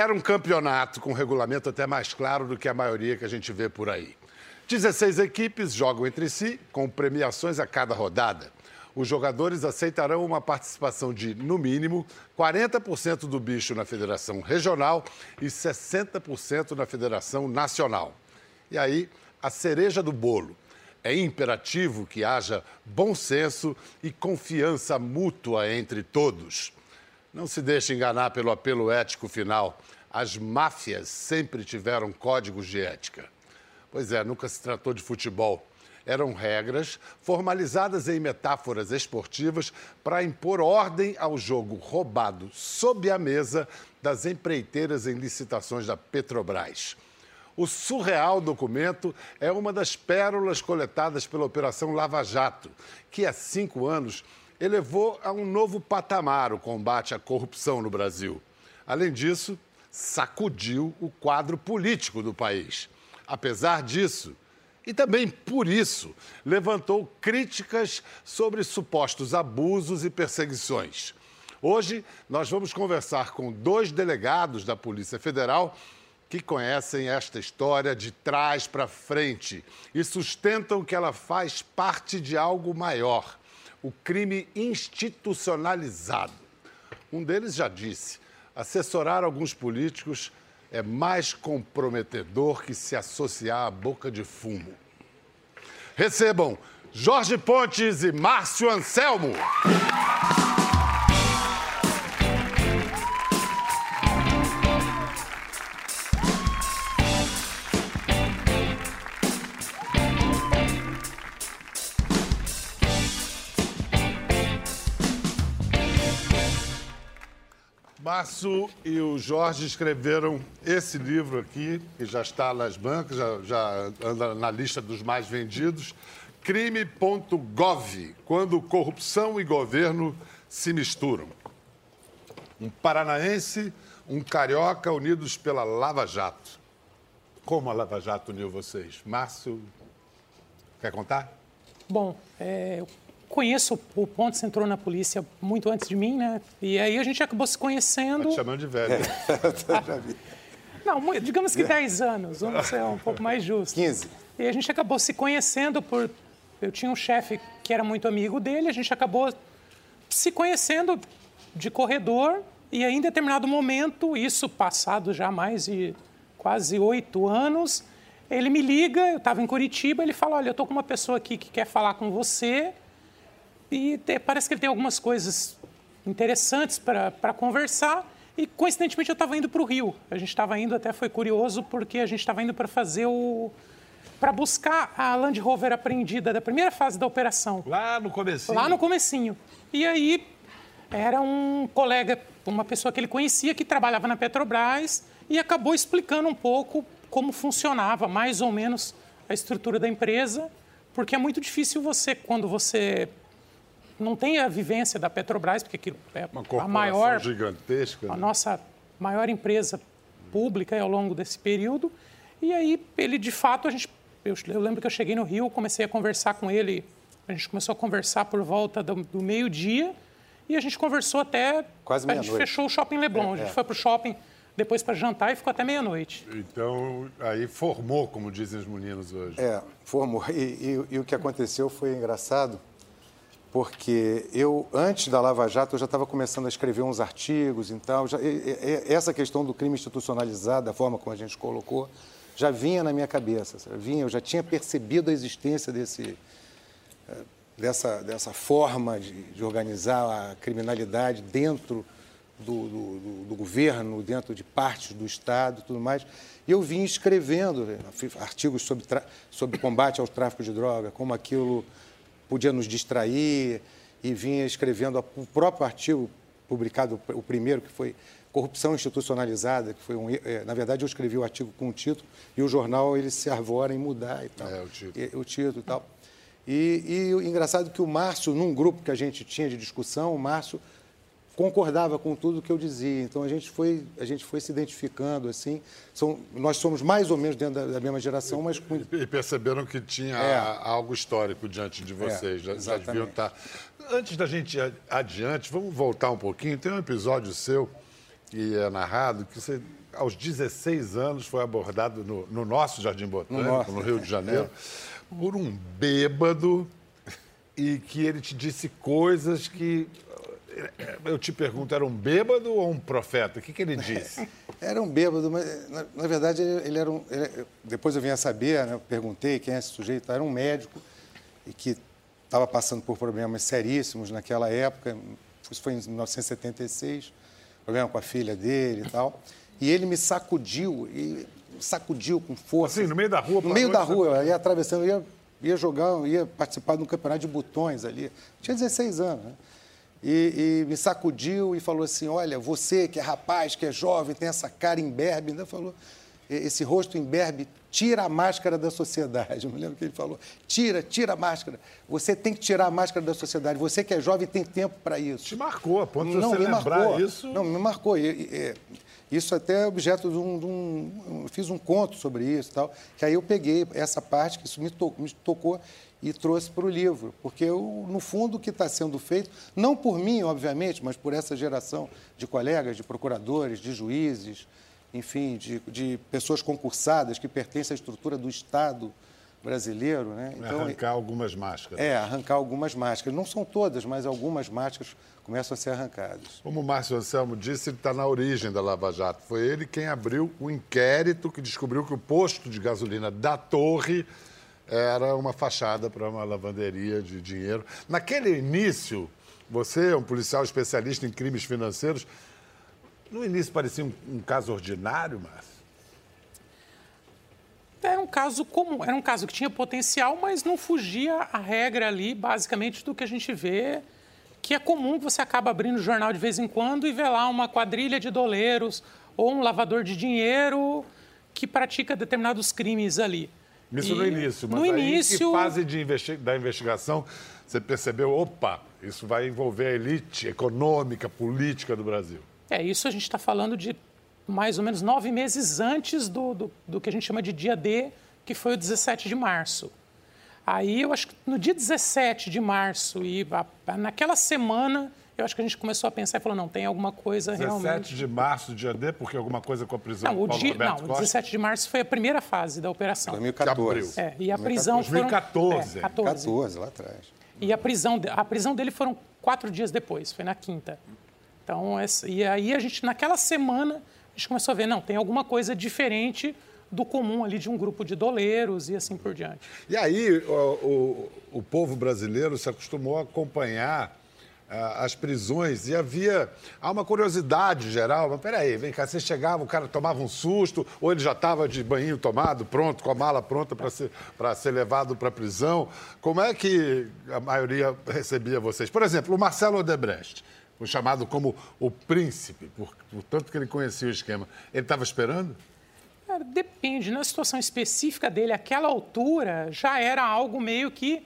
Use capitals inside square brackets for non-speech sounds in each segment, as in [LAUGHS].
Era um campeonato com regulamento até mais claro do que a maioria que a gente vê por aí. 16 equipes jogam entre si, com premiações a cada rodada. Os jogadores aceitarão uma participação de, no mínimo, 40% do bicho na federação regional e 60% na federação nacional. E aí, a cereja do bolo. É imperativo que haja bom senso e confiança mútua entre todos. Não se deixe enganar pelo apelo ético final. As máfias sempre tiveram códigos de ética. Pois é, nunca se tratou de futebol. Eram regras formalizadas em metáforas esportivas para impor ordem ao jogo roubado sob a mesa das empreiteiras em licitações da Petrobras. O surreal documento é uma das pérolas coletadas pela Operação Lava Jato, que há cinco anos elevou a um novo patamar o combate à corrupção no Brasil. Além disso, sacudiu o quadro político do país. Apesar disso, e também por isso, levantou críticas sobre supostos abusos e perseguições. Hoje, nós vamos conversar com dois delegados da Polícia Federal que conhecem esta história de trás para frente e sustentam que ela faz parte de algo maior o crime institucionalizado. Um deles já disse: assessorar alguns políticos é mais comprometedor que se associar à boca de fumo. Recebam Jorge Pontes e Márcio Anselmo. Márcio e o Jorge escreveram esse livro aqui, que já está nas bancas, já, já anda na lista dos mais vendidos, crime.gov, quando corrupção e governo se misturam. Um paranaense, um carioca unidos pela Lava Jato. Como a Lava Jato uniu vocês? Márcio, quer contar? Bom, é, conheço o Pontes, entrou na polícia muito antes de mim, né? E aí a gente acabou se conhecendo. Tá te chamando de velho. [LAUGHS] É. Já vi. Não, digamos que 10 anos, vamos ser um pouco mais justos. 15. E a gente acabou se conhecendo por. Eu tinha um chefe que era muito amigo dele, a gente acabou se conhecendo de corredor, e aí, em determinado momento, isso passado já mais de quase oito anos, ele me liga, eu estava em Curitiba, ele fala: Olha, eu estou com uma pessoa aqui que quer falar com você e te, parece que ele tem algumas coisas interessantes para conversar. E, coincidentemente, eu estava indo para o Rio. A gente estava indo, até foi curioso, porque a gente estava indo para fazer o... para buscar a Land Rover apreendida da primeira fase da operação. Lá no comecinho? Lá no comecinho. E aí, era um colega, uma pessoa que ele conhecia, que trabalhava na Petrobras e acabou explicando um pouco como funcionava, mais ou menos, a estrutura da empresa, porque é muito difícil você, quando você não tem a vivência da Petrobras, porque aquilo é a maior gigantesca, a né? nossa maior empresa pública ao longo desse período. E aí ele, de fato, a gente, eu, eu lembro que eu cheguei no Rio, comecei a conversar com ele, a gente começou a conversar por volta do, do meio-dia e a gente conversou até quase meia A gente fechou o shopping Leblon, é, a gente é. foi para o shopping depois para jantar e ficou até meia-noite. Então, aí formou, como dizem os meninos hoje. É, formou. E, e, e o que aconteceu foi engraçado, porque eu, antes da Lava Jato, eu já estava começando a escrever uns artigos e tal. Já, e, e, essa questão do crime institucionalizado, da forma como a gente colocou, já vinha na minha cabeça. Vinha, eu já tinha percebido a existência desse, eh, dessa, dessa forma de, de organizar a criminalidade dentro do, do, do, governo, dentro de partes do Estado e tudo mais. E eu vim escrevendo né, artigos sobre, sobre combate ao tráfico de droga, como aquilo podia nos distrair e vinha escrevendo o próprio artigo publicado, o primeiro, que foi Corrupção Institucionalizada, que foi um... É, na verdade, eu escrevi o artigo com o título e o jornal ele se arvora em mudar e tal. É, o título. E, o título e tal. E, e engraçado que o Márcio, num grupo que a gente tinha de discussão, o Márcio concordava com tudo que eu dizia. Então a gente foi, a gente foi se identificando assim. São, nós somos mais ou menos dentro da, da mesma geração, mas com... e perceberam que tinha é. algo histórico diante de vocês. É, já, deviam estar. Antes da gente ir adiante, vamos voltar um pouquinho. Tem um episódio seu e é narrado que você, aos 16 anos, foi abordado no, no nosso Jardim Botânico, no, nosso, no Rio de Janeiro, [LAUGHS] é. por um bêbado e que ele te disse coisas que eu te pergunto, era um bêbado ou um profeta? O que, que ele disse? [LAUGHS] Era um bêbado, mas na, na verdade ele era um. Ele, depois eu vim a saber, né, eu perguntei quem é esse sujeito, era um médico e que estava passando por problemas seríssimos naquela época, isso foi em 1976, problema com a filha dele e tal. E ele me sacudiu, e sacudiu com força. Assim, no meio da rua? No meio da rua, eu ia atravessando, eu ia, ia jogar, ia participar de um campeonato de botões ali. Tinha 16 anos, né? E, e, me sacudiu e falou assim: Olha, você que é rapaz, que é jovem, tem essa cara imberbe, ainda falou, esse rosto imberbe, tira a máscara da sociedade. [LAUGHS] Eu me lembro que ele falou: tira, tira a máscara. Você tem que tirar a máscara da sociedade. Você que é jovem tem tempo para isso. Te marcou, a ponto de Não, você me lembrar marcou. isso. Não, me marcou. E, e, isso até é objeto de um, de um, Fiz um conto sobre isso e tal, que aí eu peguei essa parte, que isso me, me tocou e trouxe para o livro, porque eu, no fundo o que está sendo feito, não por mim, obviamente, mas por essa geração de colegas, de procuradores, de juízes, enfim, de, de pessoas concursadas que pertencem à estrutura do Estado brasileiro. Né? Então, arrancar algumas máscaras. É, arrancar algumas máscaras. Não são todas, mas algumas máscaras começam a ser arrancadas. Como o Márcio Anselmo disse, ele está na origem da Lava Jato. Foi ele quem abriu o inquérito que descobriu que o posto de gasolina da Torre era uma fachada para uma lavanderia de dinheiro. Naquele início, você é um policial especialista em crimes financeiros. No início parecia um, um caso ordinário, Márcio? Era um caso comum, era um caso que tinha potencial, mas não fugia a regra ali, basicamente, do que a gente vê, que é comum que você acaba abrindo o jornal de vez em quando e vê lá uma quadrilha de doleiros ou um lavador de dinheiro que pratica determinados crimes ali. Isso e no início, mas no início... fase de investi da investigação você percebeu, opa, isso vai envolver a elite econômica, política do Brasil? É, isso a gente está falando de mais ou menos nove meses antes do, do, do, que a gente chama de dia D, que foi o 17 de março. Aí eu acho que no dia 17 de março e naquela semana eu acho que a gente começou a pensar e falou, não, tem alguma coisa 17 realmente... 17 de março, dia D, porque alguma coisa com a prisão não, o dia, Não, o 17 de março foi a primeira fase da operação. 2014. É, e a prisão 2014. foram... É, 14. 14, lá atrás. E a prisão, a prisão dele foram quatro dias depois, foi na quinta. Então, e aí a gente, naquela semana, a gente começou a ver, não, tem alguma coisa diferente do comum ali de um grupo de doleiros e assim por diante. E aí o, o, o povo brasileiro se acostumou a acompanhar as prisões e havia há uma curiosidade geral. Mas peraí, vem cá, você chegava, o cara tomava um susto, ou ele já estava de banho tomado, pronto, com a mala pronta para ser, ser levado para a prisão. Como é que a maioria recebia vocês? Por exemplo, o Marcelo Odebrecht, foi chamado como o príncipe, por, por tanto que ele conhecia o esquema. Ele estava esperando? depende. Na situação específica dele, aquela altura já era algo meio que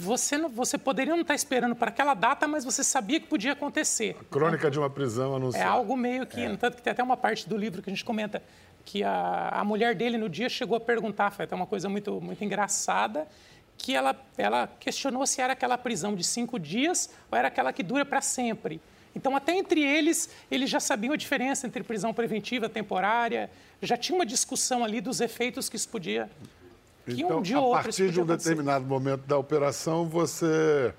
você, não, você poderia não estar esperando para aquela data, mas você sabia que podia acontecer. A crônica então, de uma prisão anunciada. É algo meio que. É. Tanto que tem até uma parte do livro que a gente comenta que a, a mulher dele no dia chegou a perguntar, foi até uma coisa muito, muito engraçada, que ela, ela questionou se era aquela prisão de cinco dias ou era aquela que dura para sempre. Então, até entre eles, eles já sabiam a diferença entre prisão preventiva, temporária, já tinha uma discussão ali dos efeitos que isso podia que então, um dia a partir de um determinado momento da operação, você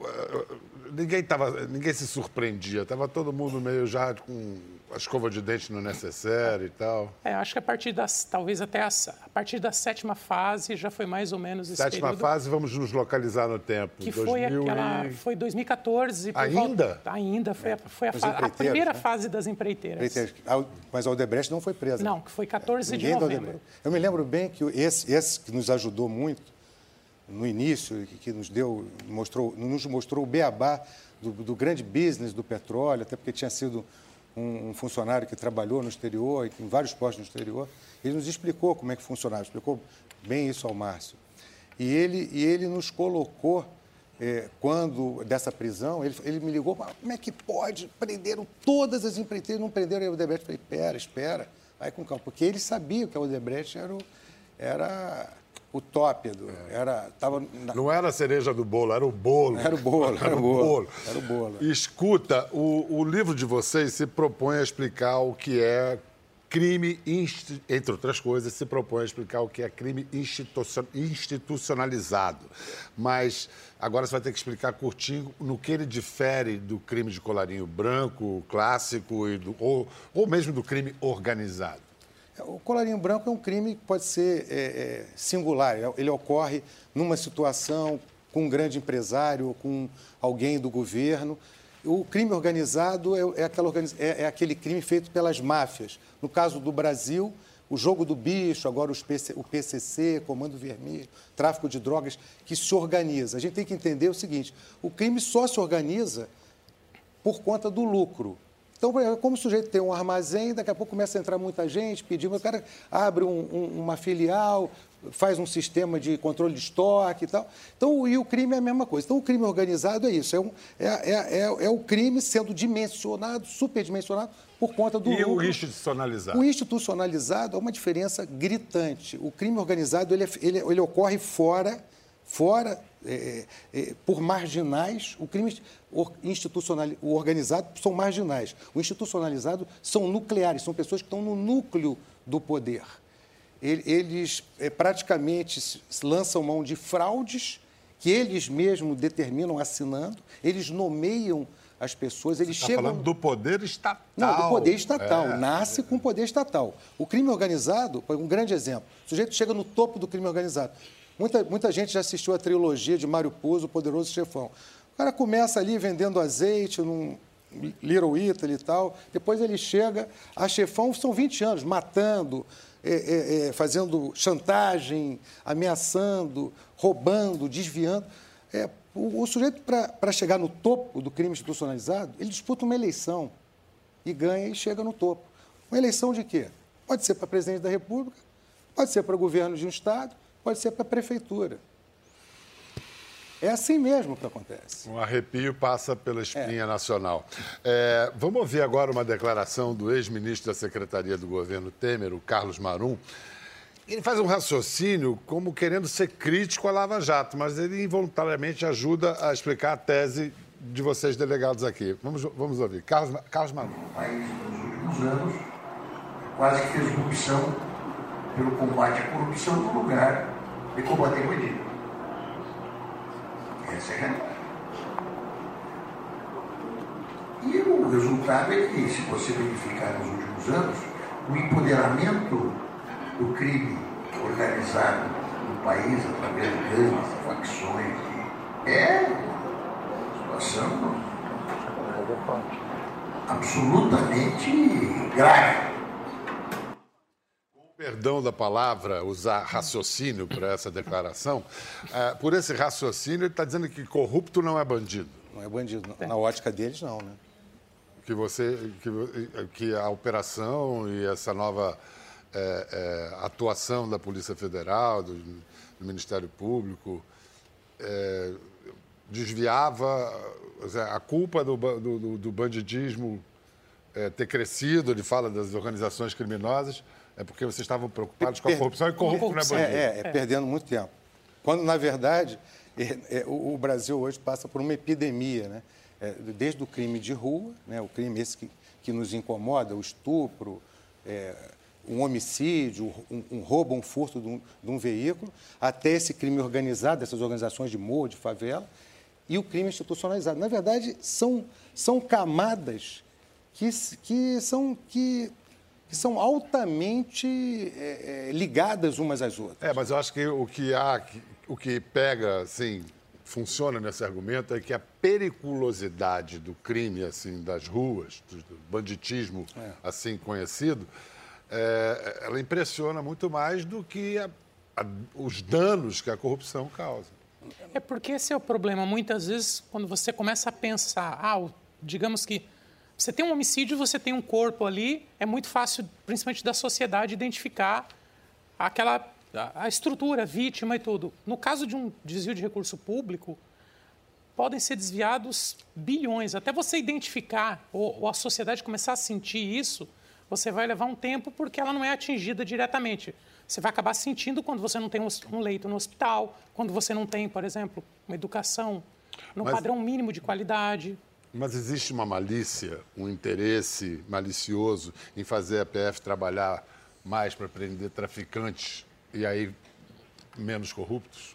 eh, ninguém tava, ninguém se surpreendia, estava todo mundo meio já com a escova de dente no necessário e tal. É, acho que a partir das, talvez até a, a partir da sétima fase já foi mais ou menos esse Sétima período, fase, vamos nos localizar no tempo. Que foi aquela, e... foi 2014. Ainda? Volta, ainda, foi, a, foi a, a primeira né? fase das empreiteiras. Mas a Odebrecht não foi presa. Não, que foi 14 Ninguém de novembro. Eu me lembro bem que esse, esse que nos ajudou muito no início, que nos deu, mostrou, nos mostrou o beabá do, do grande business do petróleo, até porque tinha sido um, um, funcionário que trabalhou no exterior, em vários postos no exterior, ele nos explicou como é que funcionava, explicou bem isso ao Márcio. E ele, e ele nos colocou, é, quando dessa prisão, ele, ele me ligou, como é que pode? Prenderam todas as empreiteiras, não prenderam a Odebrecht. Eu falei, espera, espera, vai com calma. Porque ele sabia que a Odebrecht era, o, era o top. Do, era, tava na... Não era a cereja do bolo, era o bolo. Era o bolo, [LAUGHS] era, era o bolo. bolo. Era o bolo. Escuta, o, o livro de vocês se propõe a explicar o que é crime, entre outras coisas, se propõe a explicar o que é crime institucionalizado. Mas agora você vai ter que explicar curtinho no que ele difere do crime de colarinho branco, clássico, e do, ou, ou mesmo do crime organizado. O colarinho branco é um crime que pode ser é, é, singular. Ele ocorre numa situação com um grande empresário ou com alguém do governo. O crime organizado é, é, aquela, é, é aquele crime feito pelas máfias. No caso do Brasil, o jogo do bicho, agora PC, o PCC, Comando Vermelho, tráfico de drogas, que se organiza. A gente tem que entender o seguinte: o crime só se organiza por conta do lucro. Então, é como o sujeito tem um armazém, daqui a pouco começa a entrar muita gente, pedindo, o cara abre um, um, uma filial, faz um sistema de controle de estoque e tal. Então, e o crime é a mesma coisa. Então, o crime organizado é isso, é, um, é, é, é, é o crime sendo dimensionado, superdimensionado, por conta do E lucro. o institucionalizado? O institucionalizado é uma diferença gritante. O crime organizado, ele, é, ele, ele ocorre fora, fora é, é, por marginais, o crime institucional, o organizado são marginais. O institucionalizado são nucleares, são pessoas que estão no núcleo do poder. Eles é, praticamente lançam mão de fraudes que eles mesmos determinam assinando, eles nomeiam as pessoas, eles Você chegam. Tá falando do poder estatal. Não, do poder estatal. É, nasce é. com o poder estatal. O crime organizado, um grande exemplo. O sujeito chega no topo do crime organizado. Muita, muita gente já assistiu a trilogia de Mário Puzo, O Poderoso Chefão. O cara começa ali vendendo azeite num Little Italy e tal. Depois ele chega a chefão, são 20 anos, matando, é, é, é, fazendo chantagem, ameaçando, roubando, desviando. É, o, o, sujeito, para chegar no topo do crime institucionalizado, ele disputa uma eleição e ganha e chega no topo. Uma eleição de quê? Pode ser para presidente da República, pode ser para governo de um Estado, pode ser para a prefeitura. É assim mesmo que acontece. Um arrepio passa pela espinha é. nacional. É, vamos ouvir agora uma declaração do ex-ministro da Secretaria do Governo Temer, o Carlos Marum. Ele faz um raciocínio como querendo ser crítico à Lava Jato, mas ele involuntariamente ajuda a explicar a tese de vocês delegados aqui. Vamos, vamos ouvir. Carlos, Carlos Marum. O país, nos últimos anos, quase que fez uma opção pelo combate à corrupção no lugar de combater o bandido. Essa é a realidade. E o resultado é que, se você verificar nos últimos anos, o empoderamento do crime organizado no país, através de grandes facções, é uma situação absolutamente grave perdão da palavra, usar raciocínio para essa declaração, é, por esse raciocínio ele está dizendo que corrupto não é bandido. Não é bandido. Na ótica deles, não, né? Que você, que, que a operação e essa nova é, é, atuação da Polícia Federal, do, do Ministério Público, é, desviava a culpa do, do, do bandidismo é, ter crescido, ele fala das organizações criminosas, é porque vocês estavam preocupados com a corrupção e corrupto não é bandido. É, é, é, perdendo muito tempo. Quando, na verdade, é, é, o, o, Brasil hoje passa por uma epidemia, né? É, desde o crime de rua, né? o crime esse que, que nos incomoda, o estupro, é, um homicídio, um, um, roubo, um furto de um, de um veículo, até esse crime organizado, dessas organizações de morro, de favela, e o crime institucionalizado. Na verdade, são, são camadas que, que, são, que que são altamente é, ligadas umas às outras. É, mas eu acho que o que há, o que pega, assim, funciona nesse argumento é que a periculosidade do crime, assim, das ruas, do banditismo, é. assim conhecido, é, ela impressiona muito mais do que a, a, os danos que a corrupção causa. É porque esse é o problema. Muitas vezes, quando você começa a pensar, ah, digamos que você tem um homicídio, você tem um corpo ali, é muito fácil, principalmente da sociedade, identificar aquela a estrutura, a vítima e tudo. No caso de um desvio de recurso público, podem ser desviados bilhões. Até você identificar ou, ou, a sociedade começar a sentir isso, você vai levar um tempo porque ela não é atingida diretamente. você vai acabar sentindo quando você não tem um leito no hospital, quando você não tem, por exemplo, uma educação no Mas... padrão mínimo de qualidade. Mas existe uma malícia, um interesse malicioso em fazer a PF trabalhar mais para prender traficantes e aí menos corruptos?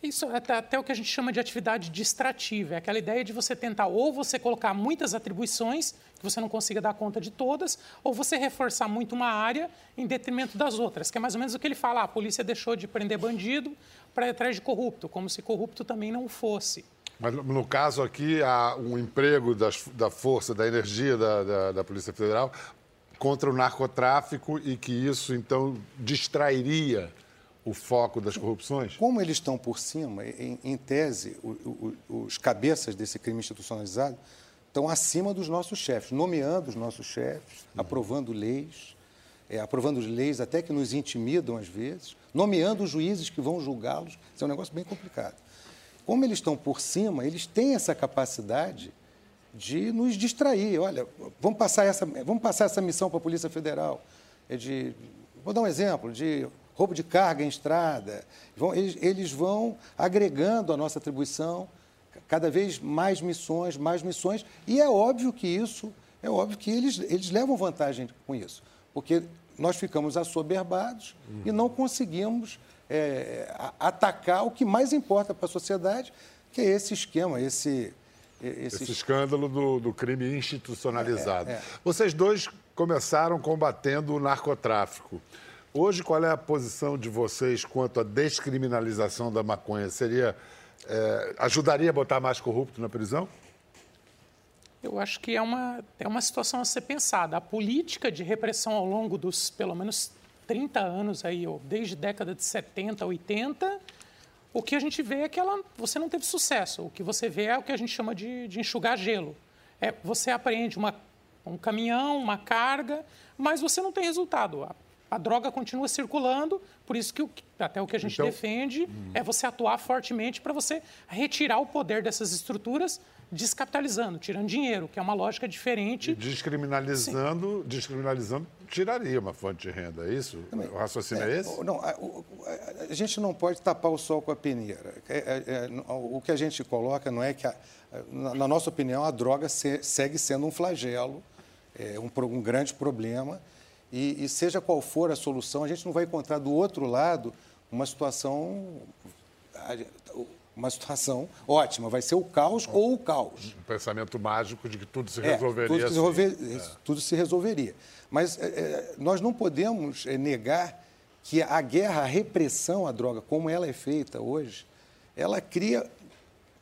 Isso é até, até o que a gente chama de atividade distrativa. É aquela ideia de você tentar ou você colocar muitas atribuições, que você não consiga dar conta de todas, ou você reforçar muito uma área em detrimento das outras, que é mais ou menos o que ele fala. Ah, a polícia deixou de prender bandido para ir atrás de corrupto, como se corrupto também não fosse. Mas no caso aqui, há um emprego das, da força, da energia da, da, da Polícia Federal contra o narcotráfico e que isso, então, distrairia o foco das corrupções? Como eles estão por cima, em, em tese, o, o, os cabeças desse crime institucionalizado estão acima dos nossos chefes, nomeando os nossos chefes, uhum. aprovando leis, é, aprovando leis até que nos intimidam às vezes, nomeando os juízes que vão julgá-los. Isso é um negócio bem complicado. Como eles estão por cima, eles têm essa capacidade de nos distrair. Olha, vamos passar essa, vamos passar essa missão para a Polícia Federal. É de, vou dar um exemplo, de roubo de carga em estrada. Vão, eles, eles vão agregando a nossa atribuição, cada vez mais missões, mais missões, e é óbvio que isso, é óbvio que eles, eles levam vantagem com isso, porque nós ficamos assoberbados uhum. e não conseguimos é, atacar o que mais importa para a sociedade, que é esse esquema, esse... Esse, esse escândalo do, do, crime institucionalizado. É, é. Vocês dois começaram combatendo o narcotráfico. Hoje, qual é a posição de vocês quanto à descriminalização da maconha? Seria é, ajudaria a botar mais corrupto na prisão? Eu acho que é uma, é uma situação a ser pensada. A política de repressão ao longo dos, pelo menos, 30 anos, aí, ou desde a década de 70, 80, o que a gente vê é que ela, você não teve sucesso. O que você vê é o que a gente chama de, de enxugar gelo. É, você apreende uma, um caminhão, uma carga, mas você não tem resultado a droga continua circulando, por isso que o, até o que a gente então, defende hum. é você atuar fortemente para você retirar o poder dessas estruturas, descapitalizando, tirando dinheiro, que é uma lógica diferente. E descriminalizando, Sim. descriminalizando, tiraria uma fonte de renda, é isso? Também. O raciocínio é, é esse? Não, a, a, gente não pode tapar o sol com a peneira. É, é, é o que a gente coloca não é que, a, na, na, nossa opinião, a droga se, segue sendo um flagelo, é um, um grande problema e, e, seja qual for a solução, a gente não vai encontrar do outro lado uma situação uma situação ótima. Vai ser o caos ou o caos. Um pensamento mágico de que tudo se resolveria. É, tudo, se resolver, assim. tudo se resolveria. Mas é, é, nós não podemos é, negar que a guerra, a repressão à droga, como ela é feita hoje, ela cria,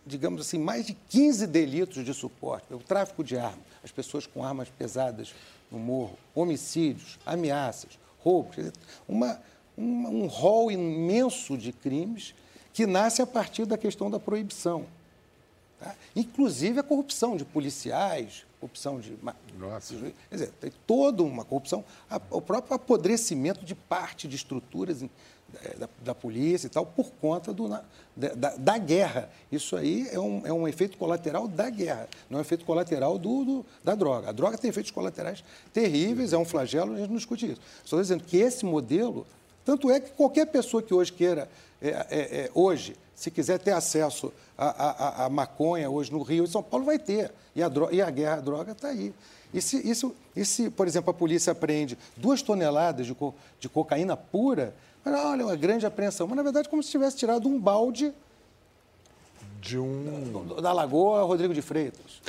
digamos assim, mais de 15 delitos de suporte. O tráfico de armas, as pessoas com armas pesadas no morro, homicídios, ameaças, roubos, uma, uma, um rol imenso de crimes que nasce a partir da questão da proibição. Tá? Inclusive a corrupção de policiais, corrupção de. Nossa. Quer dizer, tem toda uma corrupção, o próprio apodrecimento de parte de estruturas é, da, da, polícia e tal, por conta do, da, da, guerra. Isso aí é um, é um efeito colateral da guerra, não é um efeito colateral do, do, da droga. A droga tem efeitos colaterais terríveis, é um flagelo, a gente não discute isso. Estou dizendo que esse modelo, tanto é que qualquer pessoa que hoje queira, é, é, é hoje, se quiser ter acesso à, maconha hoje no Rio e São Paulo, vai ter. E a, droga, e a guerra à droga está aí. E se, isso, e se, por exemplo, a polícia apreende duas toneladas de, co, de cocaína pura, olha, uma grande apreensão. Mas, na verdade, como se tivesse tirado um balde de um... da Lagoa Rodrigo de Freitas.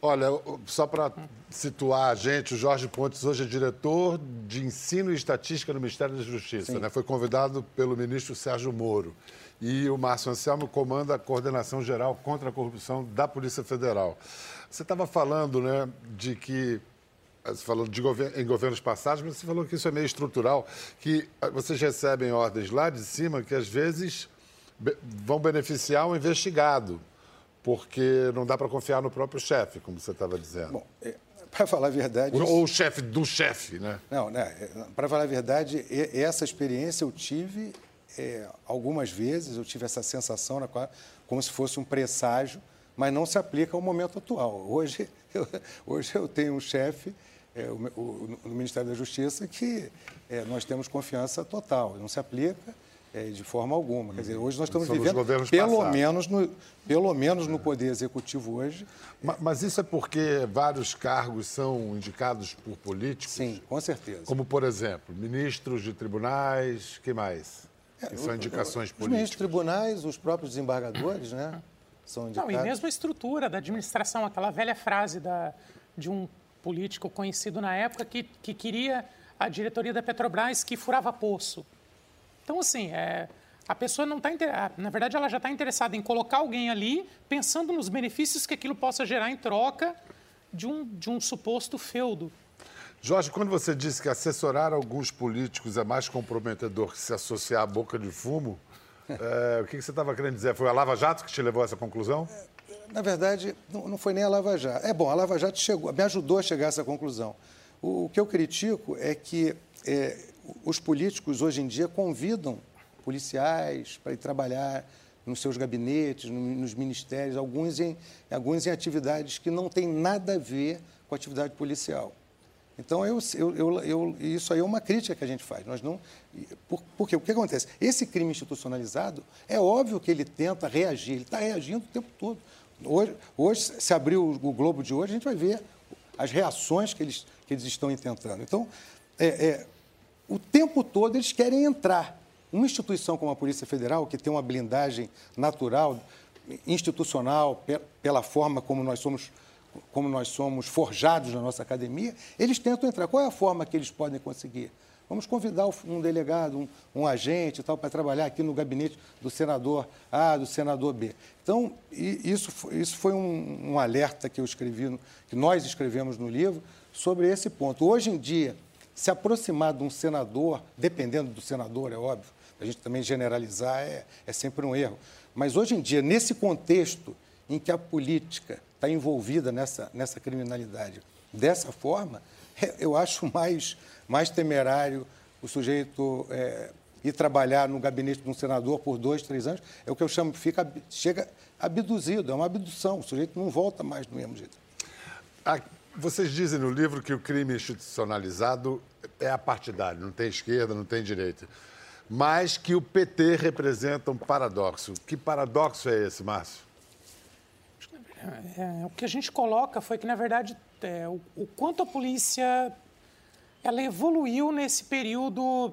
Olha, só para situar a gente, o Jorge Pontes hoje é diretor de Ensino e Estatística no Ministério da Justiça. Né? Foi convidado pelo ministro Sérgio Moro. E o Márcio Anselmo comanda a coordenação geral contra a corrupção da Polícia Federal. Você estava falando né, de que você falou de em governos passados, mas você falou que isso é meio estrutural, que ah, vocês recebem ordens lá de cima que às vezes vão beneficiar o investigado, porque não dá para confiar no próprio chefe, como você estava dizendo. Bom, é, para falar a verdade. Ou, o chefe do chefe, né? Não, né? Para falar a verdade, essa experiência eu tive é, algumas vezes, eu tive essa sensação, né, como se fosse um presságio, mas não se aplica ao momento atual. Hoje eu, hoje eu tenho um chefe é, o, o, no Ministério da Justiça que é, nós temos confiança total, não se aplica é, de forma alguma. Quer dizer, hoje nós estamos São vivendo, pelo menos, no, pelo menos no Poder Executivo hoje. Mas, mas, isso é porque vários cargos são indicados por políticos? Sim, com certeza. Como, por exemplo, ministros de tribunais, que mais? É, que são indicações políticas. Os ministros de tribunais, os próprios desembargadores, né? São indicados. Não, e mesmo a estrutura da administração, aquela velha frase da, de um político conhecido na época que, que queria a diretoria da Petrobras que furava poço. Então, assim, é, a pessoa não está. Na verdade, ela já está interessada em colocar alguém ali, pensando nos benefícios que aquilo possa gerar em troca de um, de um suposto feudo. Jorge, quando você disse que assessorar alguns políticos é mais comprometedor que se associar à boca de fumo, [LAUGHS] é, o que você estava querendo dizer? Foi a Lava Jato que te levou a essa conclusão? Na verdade, não foi nem a Lava Jato. É bom, a Lava Jato chegou, me ajudou a chegar a essa conclusão. O, o que eu critico é que é, os políticos hoje em dia convidam policiais para ir trabalhar nos seus gabinetes, nos ministérios, alguns em, alguns em atividades que não têm nada a ver com a atividade policial. Então, eu, eu, eu, isso aí é uma crítica que a gente faz. Nós não, por, porque o que acontece? Esse crime institucionalizado, é óbvio que ele tenta reagir, ele está reagindo o tempo todo. Hoje, hoje se abrir o, o, Globo de hoje, a gente vai ver as reações que eles, que eles estão intentando. Então, é, é, o tempo todo eles querem entrar. Uma instituição como a Polícia Federal, que tem uma blindagem natural, institucional, pela forma como nós somos como nós somos forjados na nossa academia, eles tentam entrar. Qual é a forma que eles podem conseguir? Vamos convidar um delegado, um, um agente tal, para trabalhar aqui no gabinete do senador A, do senador B. Então, isso, isso foi um, um alerta que eu escrevi, que nós escrevemos no livro, sobre esse ponto. Hoje em dia, se aproximar de um senador, dependendo do senador, é óbvio, a gente também generalizar é, é sempre um erro. Mas hoje em dia, nesse contexto em que a política está envolvida nessa, nessa criminalidade dessa forma, [LAUGHS] é, eu acho mais, mais temerário o sujeito é, ir trabalhar no gabinete de um senador por dois, três anos. É o que eu chamo, fica, chega abduzido, é uma abdução. O sujeito não volta mais do mesmo jeito. Vocês dizem no livro que o crime institucionalizado é apartidário, não tem esquerda, não tem direita. Mas que o PT representa um paradoxo. Que paradoxo é esse, Márcio? É, o que a gente coloca foi que, na verdade, é, o, o, quanto a polícia ela evoluiu nesse período,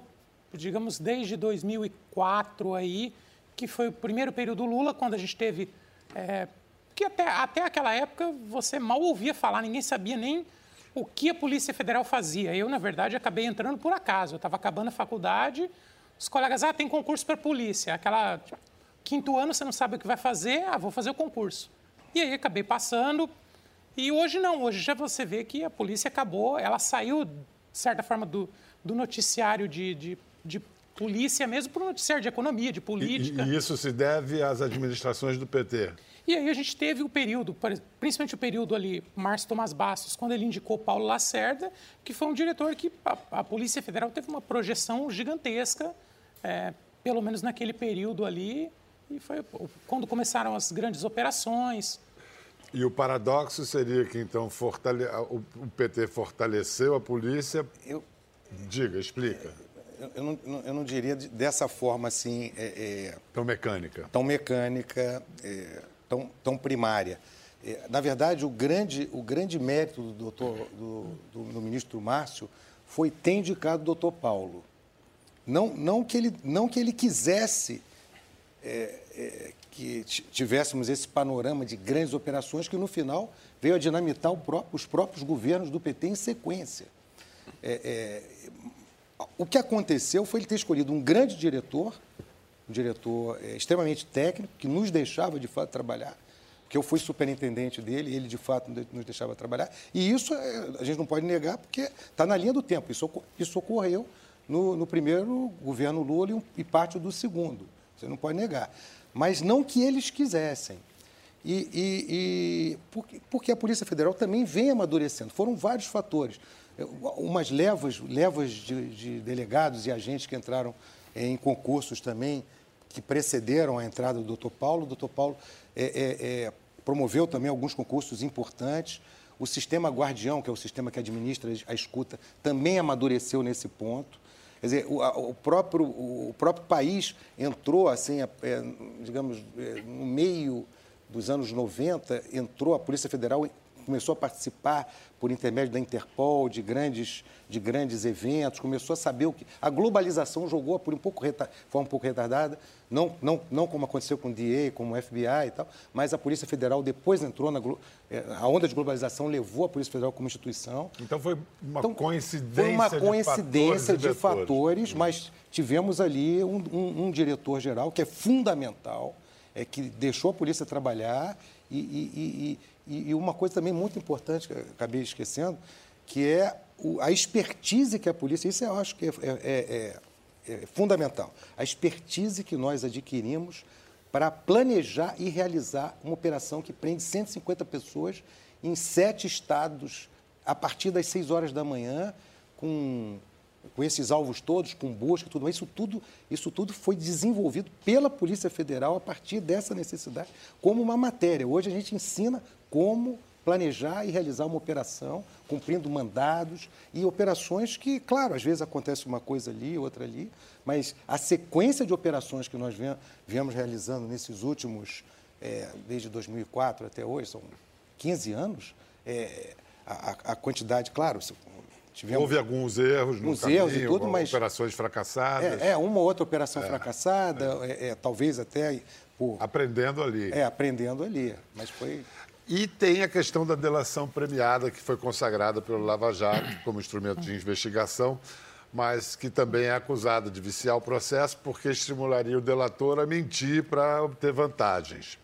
digamos, desde 2004 aí, que foi o primeiro período Lula, quando a gente teve é, que até, até aquela época você mal ouvia falar, ninguém sabia nem o que a Polícia Federal fazia. Eu, na verdade, acabei entrando por acaso. Eu estava acabando a faculdade, os colegas, ah, tem concurso para polícia. Aquela quinto ano você não sabe o que vai fazer, ah, vou fazer o concurso. E aí acabei passando. E hoje não, hoje já você vê que a polícia acabou, ela saiu, de certa forma, do, do noticiário de, de, de polícia mesmo para o noticiário de economia, de política. E, e, isso se deve às administrações do PT? E aí a gente teve o período, principalmente o período ali, Márcio Tomás Bastos, quando ele indicou Paulo Lacerda, que foi um diretor que a, a Polícia Federal teve uma projeção gigantesca, é, pelo menos naquele período ali, e foi quando começaram as grandes operações. E o paradoxo seria que, então, fortale... o PT fortaleceu a polícia. Eu... Diga, explica. Eu não, eu não diria dessa forma assim. É, é... Tão mecânica. Tão mecânica. É tão, tão primária. É, na verdade, o grande, o grande mérito do, doutor, do, do, do ministro Márcio foi ter indicado o doutor Paulo. Não, não, que, ele, não que ele quisesse é, é, que tivéssemos esse panorama de grandes operações que, no final, veio a dinamitar próprio, os próprios governos do PT em sequência. É, é, o que aconteceu foi ele ter escolhido um grande diretor, um diretor é, extremamente técnico, que nos deixava, de fato, trabalhar, que eu fui superintendente dele, ele, de fato, nos deixava trabalhar. E isso é, a gente não pode negar, porque está na linha do tempo. Isso, isso ocorreu no, no primeiro governo Lula e, um, e parte do segundo. Você não pode negar. Mas não que eles quisessem. E, e, e porque, porque, a Polícia Federal também vem amadurecendo. Foram vários fatores. Umas levas, levas de, de delegados e agentes que entraram em concursos também que precederam a entrada do Dr. Paulo. O Dr. Paulo é, é, é, promoveu também alguns concursos importantes. O sistema guardião, que é o sistema que administra a escuta, também amadureceu nesse ponto. Quer dizer, o, o próprio, o próprio país entrou, assim, é, digamos, é, no meio dos anos 90, entrou a Polícia Federal começou a participar por intermédio da Interpol de grandes, de grandes eventos, começou a saber o que. A globalização jogou por um pouco forma um pouco retardada, não, não, não como aconteceu com o DA, como o FBI e tal, mas a Polícia Federal depois entrou na. Eh, a onda de globalização levou a Polícia Federal como instituição. Então foi uma então, coincidência. Foi uma coincidência de fatores, de fatores mas tivemos ali um, um, um diretor-geral que é fundamental, é, que deixou a polícia trabalhar e, e, e, uma coisa também muito importante que acabei esquecendo, que é a expertise que a polícia, isso eu acho que é, é, é, é fundamental, a expertise que nós adquirimos para planejar e realizar uma operação que prende 150 pessoas em sete estados a partir das 6 horas da manhã, com com esses alvos todos, com busca tudo isso tudo, isso tudo foi desenvolvido pela Polícia Federal a partir dessa necessidade, como uma matéria. Hoje a gente ensina como planejar e realizar uma operação, cumprindo mandados e operações que, claro, às vezes acontece uma coisa ali, outra ali, mas a sequência de operações que nós viemos realizando nesses últimos, é, desde 2004 até hoje, são 15 anos, é, a, a, quantidade, claro, Tivemos Houve alguns erros no caminho, erros e tudo, mas operações fracassadas. É, é uma ou outra operação é, fracassada, é. é. talvez até por aprendendo ali. É, aprendendo ali, mas foi e tem a questão da delação premiada que foi consagrada pelo Lava Jato como instrumento de investigação, mas que também é acusada de viciar o processo porque estimularia o delator a mentir para obter vantagens.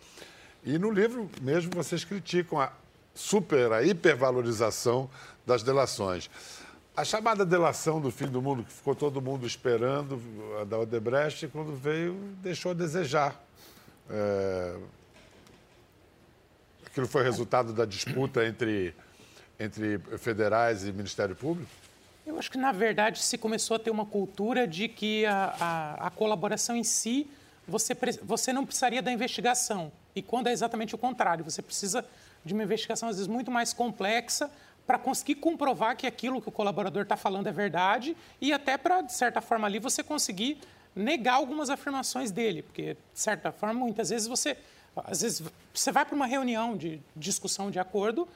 E no livro mesmo vocês criticam a super, a hipervalorização das delações. A chamada delação do fim do mundo, que ficou todo mundo esperando, a da Odebrecht, quando veio, deixou a desejar. É... Aquilo foi resultado da disputa entre, entre federais e Ministério Público? Eu acho que, na verdade, se começou a ter uma cultura de que a, a, a colaboração em si, você, você não precisaria da investigação. E quando é exatamente o contrário, você precisa de uma investigação, às vezes, muito mais complexa, para conseguir comprovar que aquilo que o colaborador está falando é verdade e até para, de certa forma, ali você conseguir negar algumas afirmações dele, porque, de certa forma, muitas vezes você, às vezes, você vai para uma reunião de discussão de acordo,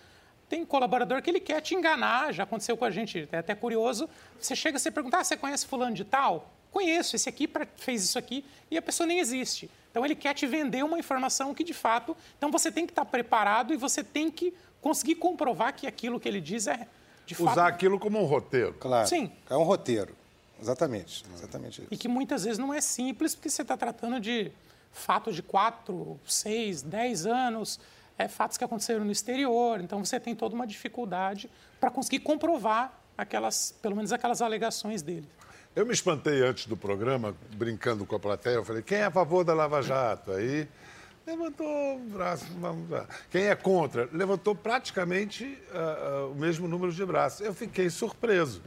tem colaborador que ele quer te enganar, já aconteceu com a gente, é até curioso, você chega e pergunta, ah, você conhece fulano de tal? Conheço, esse aqui fez isso aqui, e a pessoa nem existe. Então, ele quer te vender uma informação que, de fato, então você tem que estar preparado e você tem que conseguir comprovar que aquilo que ele diz é de Usar fato... aquilo como um roteiro. Claro. Sim. É um roteiro. Exatamente. Exatamente isso. E que muitas vezes não é simples, porque você está tratando de fatos de 4, 6, 10 anos, é, fatos que aconteceram no exterior. Então você tem toda uma dificuldade para conseguir comprovar aquelas, pelo menos aquelas alegações dele. Eu me espantei antes do programa, brincando com a plateia, eu falei, quem é a favor da Lava Jato? Aí levantou o braço. Quem é contra? Levantou praticamente uh, uh, o mesmo número de braços. Eu fiquei surpreso.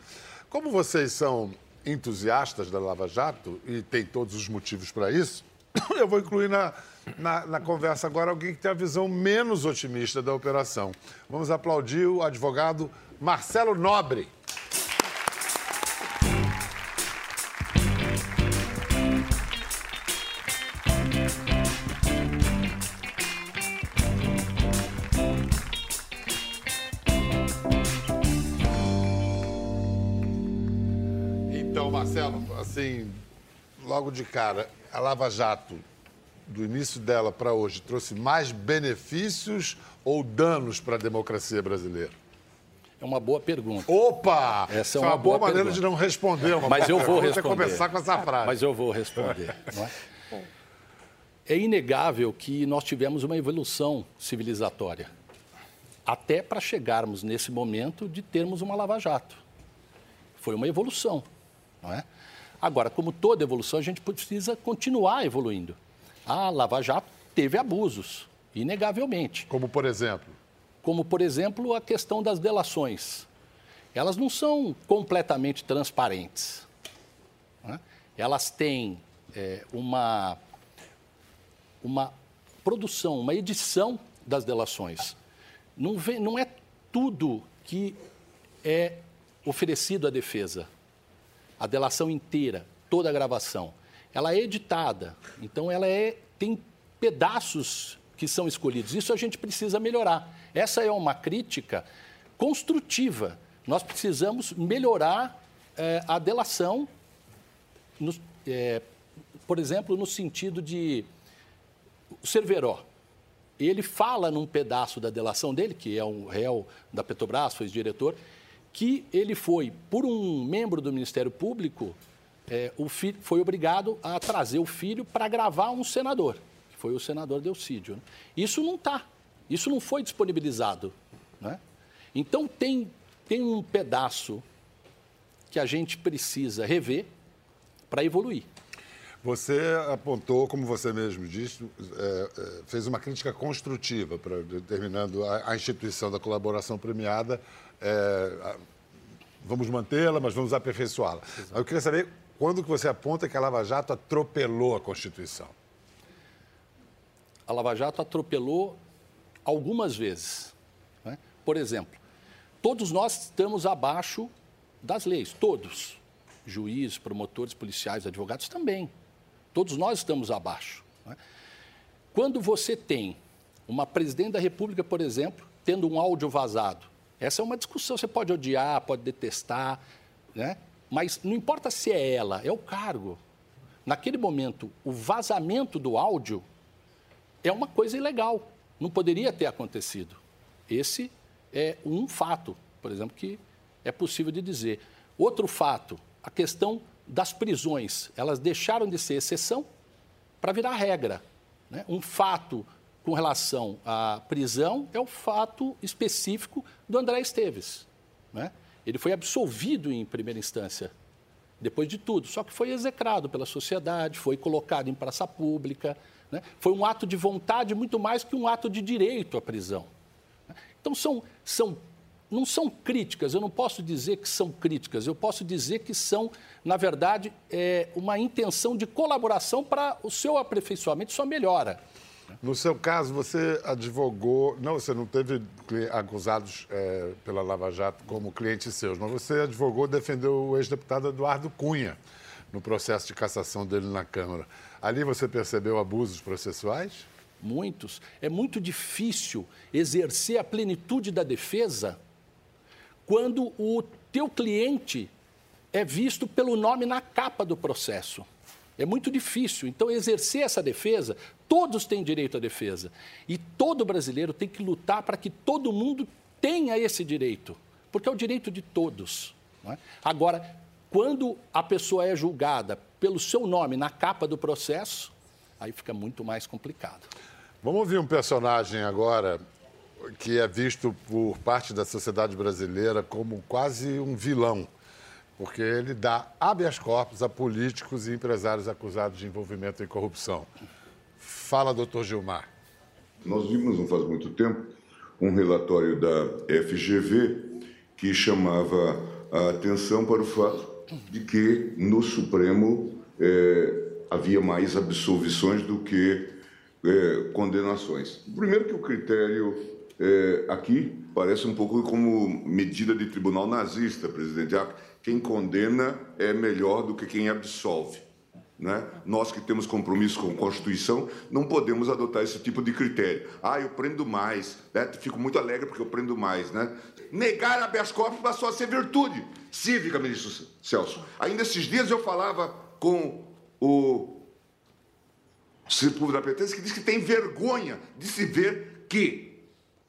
Como vocês são entusiastas da Lava Jato, e tem todos os motivos para isso, [COUGHS] eu vou incluir na, na, na, conversa agora alguém que tem a visão menos otimista da operação. Vamos aplaudir o advogado Marcelo Nobre. Assim, logo de cara, a Lava Jato, do início dela para hoje, trouxe mais benefícios ou danos para a democracia brasileira? É uma boa pergunta. Opa! Essa é uma, uma boa, boa maneira de não responder. Uma Mas eu vou responder. começar com essa frase. Mas eu vou responder. [LAUGHS] é? é inegável que nós tivemos uma evolução civilizatória, até para chegarmos nesse momento de termos uma lava-jato. Foi uma evolução, não é? Agora, como toda evolução, a gente precisa continuar evoluindo. A Lava Jato teve abusos, inegavelmente. Como, por exemplo? Como, por exemplo, a questão das delações. Elas não são completamente transparentes. Né? Elas têm é, uma, uma produção, uma edição das delações. Não, vem, não é tudo que é oferecido à defesa, a delação inteira, toda a gravação, ela é editada, então ela é, tem pedaços que são escolhidos. Isso a gente precisa melhorar. Essa é uma crítica construtiva. Nós precisamos melhorar é, a delação, no, é, por exemplo, no sentido de o Cerveró. Ele fala num pedaço da delação dele, que é um réu da Petrobras, foi diretor, que ele foi, por um membro do Ministério Público, é, o filho, foi obrigado a trazer o filho para gravar um senador, que foi o senador Delcídio. Né? Isso não está, isso não foi disponibilizado. Né? Então, tem, tem um pedaço que a gente precisa rever para evoluir. Você apontou, como você mesmo disse, é, é, fez uma crítica construtiva para determinando a, a, instituição da colaboração premiada. É, vamos mantê-la, mas vamos aperfeiçoá-la. Eu queria saber quando que você aponta que a Lava Jato atropelou a Constituição. A Lava Jato atropelou algumas vezes. Né? Por exemplo, todos nós estamos abaixo das leis, todos. Juízes, promotores, policiais, advogados também. Todos nós estamos abaixo. Né? Quando você tem uma presidente da República, por exemplo, tendo um áudio vazado, essa é uma discussão. Você pode odiar, pode detestar, né? mas não importa se é ela, é o cargo. Naquele momento, o vazamento do áudio é uma coisa ilegal. Não poderia ter acontecido. Esse é um fato, por exemplo, que é possível de dizer. Outro fato, a questão das prisões. Elas deixaram de ser exceção para virar regra. Né? Um fato com relação à prisão é o fato específico do André Esteves. Né? Ele foi absolvido em primeira instância, depois de tudo, só que foi execrado pela sociedade, foi colocado em praça pública. Né? Foi um ato de vontade muito mais que um ato de direito à prisão. Então, são, são não são críticas, eu não posso dizer que são críticas, eu posso dizer que são, na verdade, é, uma intenção de colaboração para o seu aperfeiçoamento, sua melhora. No seu caso, você advogou, não, você não teve acusados é, pela Lava Jato como clientes seus, mas você advogou, defendeu o ex-deputado Eduardo Cunha no processo de cassação dele na Câmara. Ali você percebeu abusos processuais? Muitos. É muito difícil exercer a plenitude da defesa quando o teu cliente é visto pelo nome na capa do processo. É muito difícil. Então, exercer essa defesa, todos têm direito à defesa. E todo brasileiro tem que lutar para que todo mundo tenha esse direito, porque é o direito de todos. É? Agora, quando a pessoa é julgada pelo seu nome na capa do processo, aí fica muito mais complicado. Vamos ouvir um personagem agora que é visto por parte da sociedade brasileira como quase um vilão, porque ele dá habeas corpus a políticos e empresários acusados de envolvimento em corrupção. Fala, doutor Gilmar. Nós vimos, não faz muito tempo, um relatório da FGV que chamava a atenção para o fato de que no Supremo é, havia mais absolvições do que é, condenações. Primeiro que o critério é, aqui parece um pouco como medida de tribunal nazista, presidente. Ah, quem condena é melhor do que quem absolve. Né? Nós que temos compromisso com a Constituição não podemos adotar esse tipo de critério. Ah, eu prendo mais. Né? Fico muito alegre porque eu prendo mais. Né? Negar habeas corpus passou a ser virtude cívica, ministro Celso. Ainda esses dias eu falava com o Círculo da Petência que diz que tem vergonha de se ver que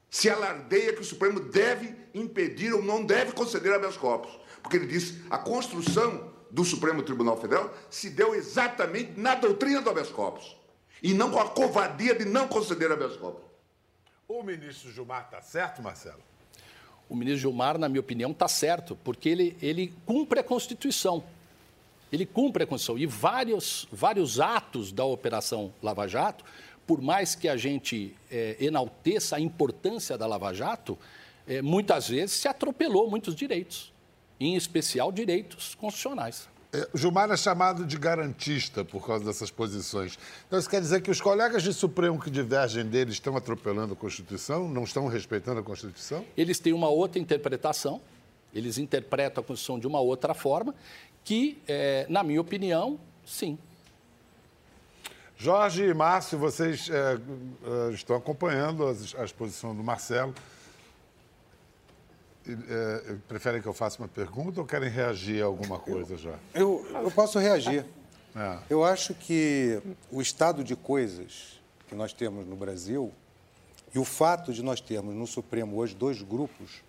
se alardeia que o Supremo deve impedir ou não deve conceder habeas corpus. Porque ele diz a construção do Supremo Tribunal Federal se deu exatamente na doutrina do habeas corpus e não com a covardia de não conceder habeas corpus. O ministro Gilmar está certo, Marcelo? O ministro Gilmar, na minha opinião, está certo, porque ele, ele cumpre a Constituição. Ele cumpre a Constituição. E vários, vários atos da Operação Lava Jato por mais que a gente é, enalteça a importância da Lava Jato, é, muitas vezes se atropelou muitos direitos, em especial direitos constitucionais. É, Gilmar é chamado de garantista por causa dessas posições. Então, isso quer dizer que os colegas de Supremo que divergem dele estão atropelando a Constituição, não estão respeitando a Constituição? Eles têm uma outra interpretação, eles interpretam a Constituição de uma outra forma, que, é, na minha opinião, sim. Jorge e Márcio, vocês é, é, estão acompanhando as, as posições do Marcelo. É, preferem que eu faça uma pergunta ou querem reagir a alguma coisa já? Eu, eu posso reagir. É. Eu acho que o estado de coisas que nós temos no Brasil e o fato de nós termos no Supremo hoje dois grupos,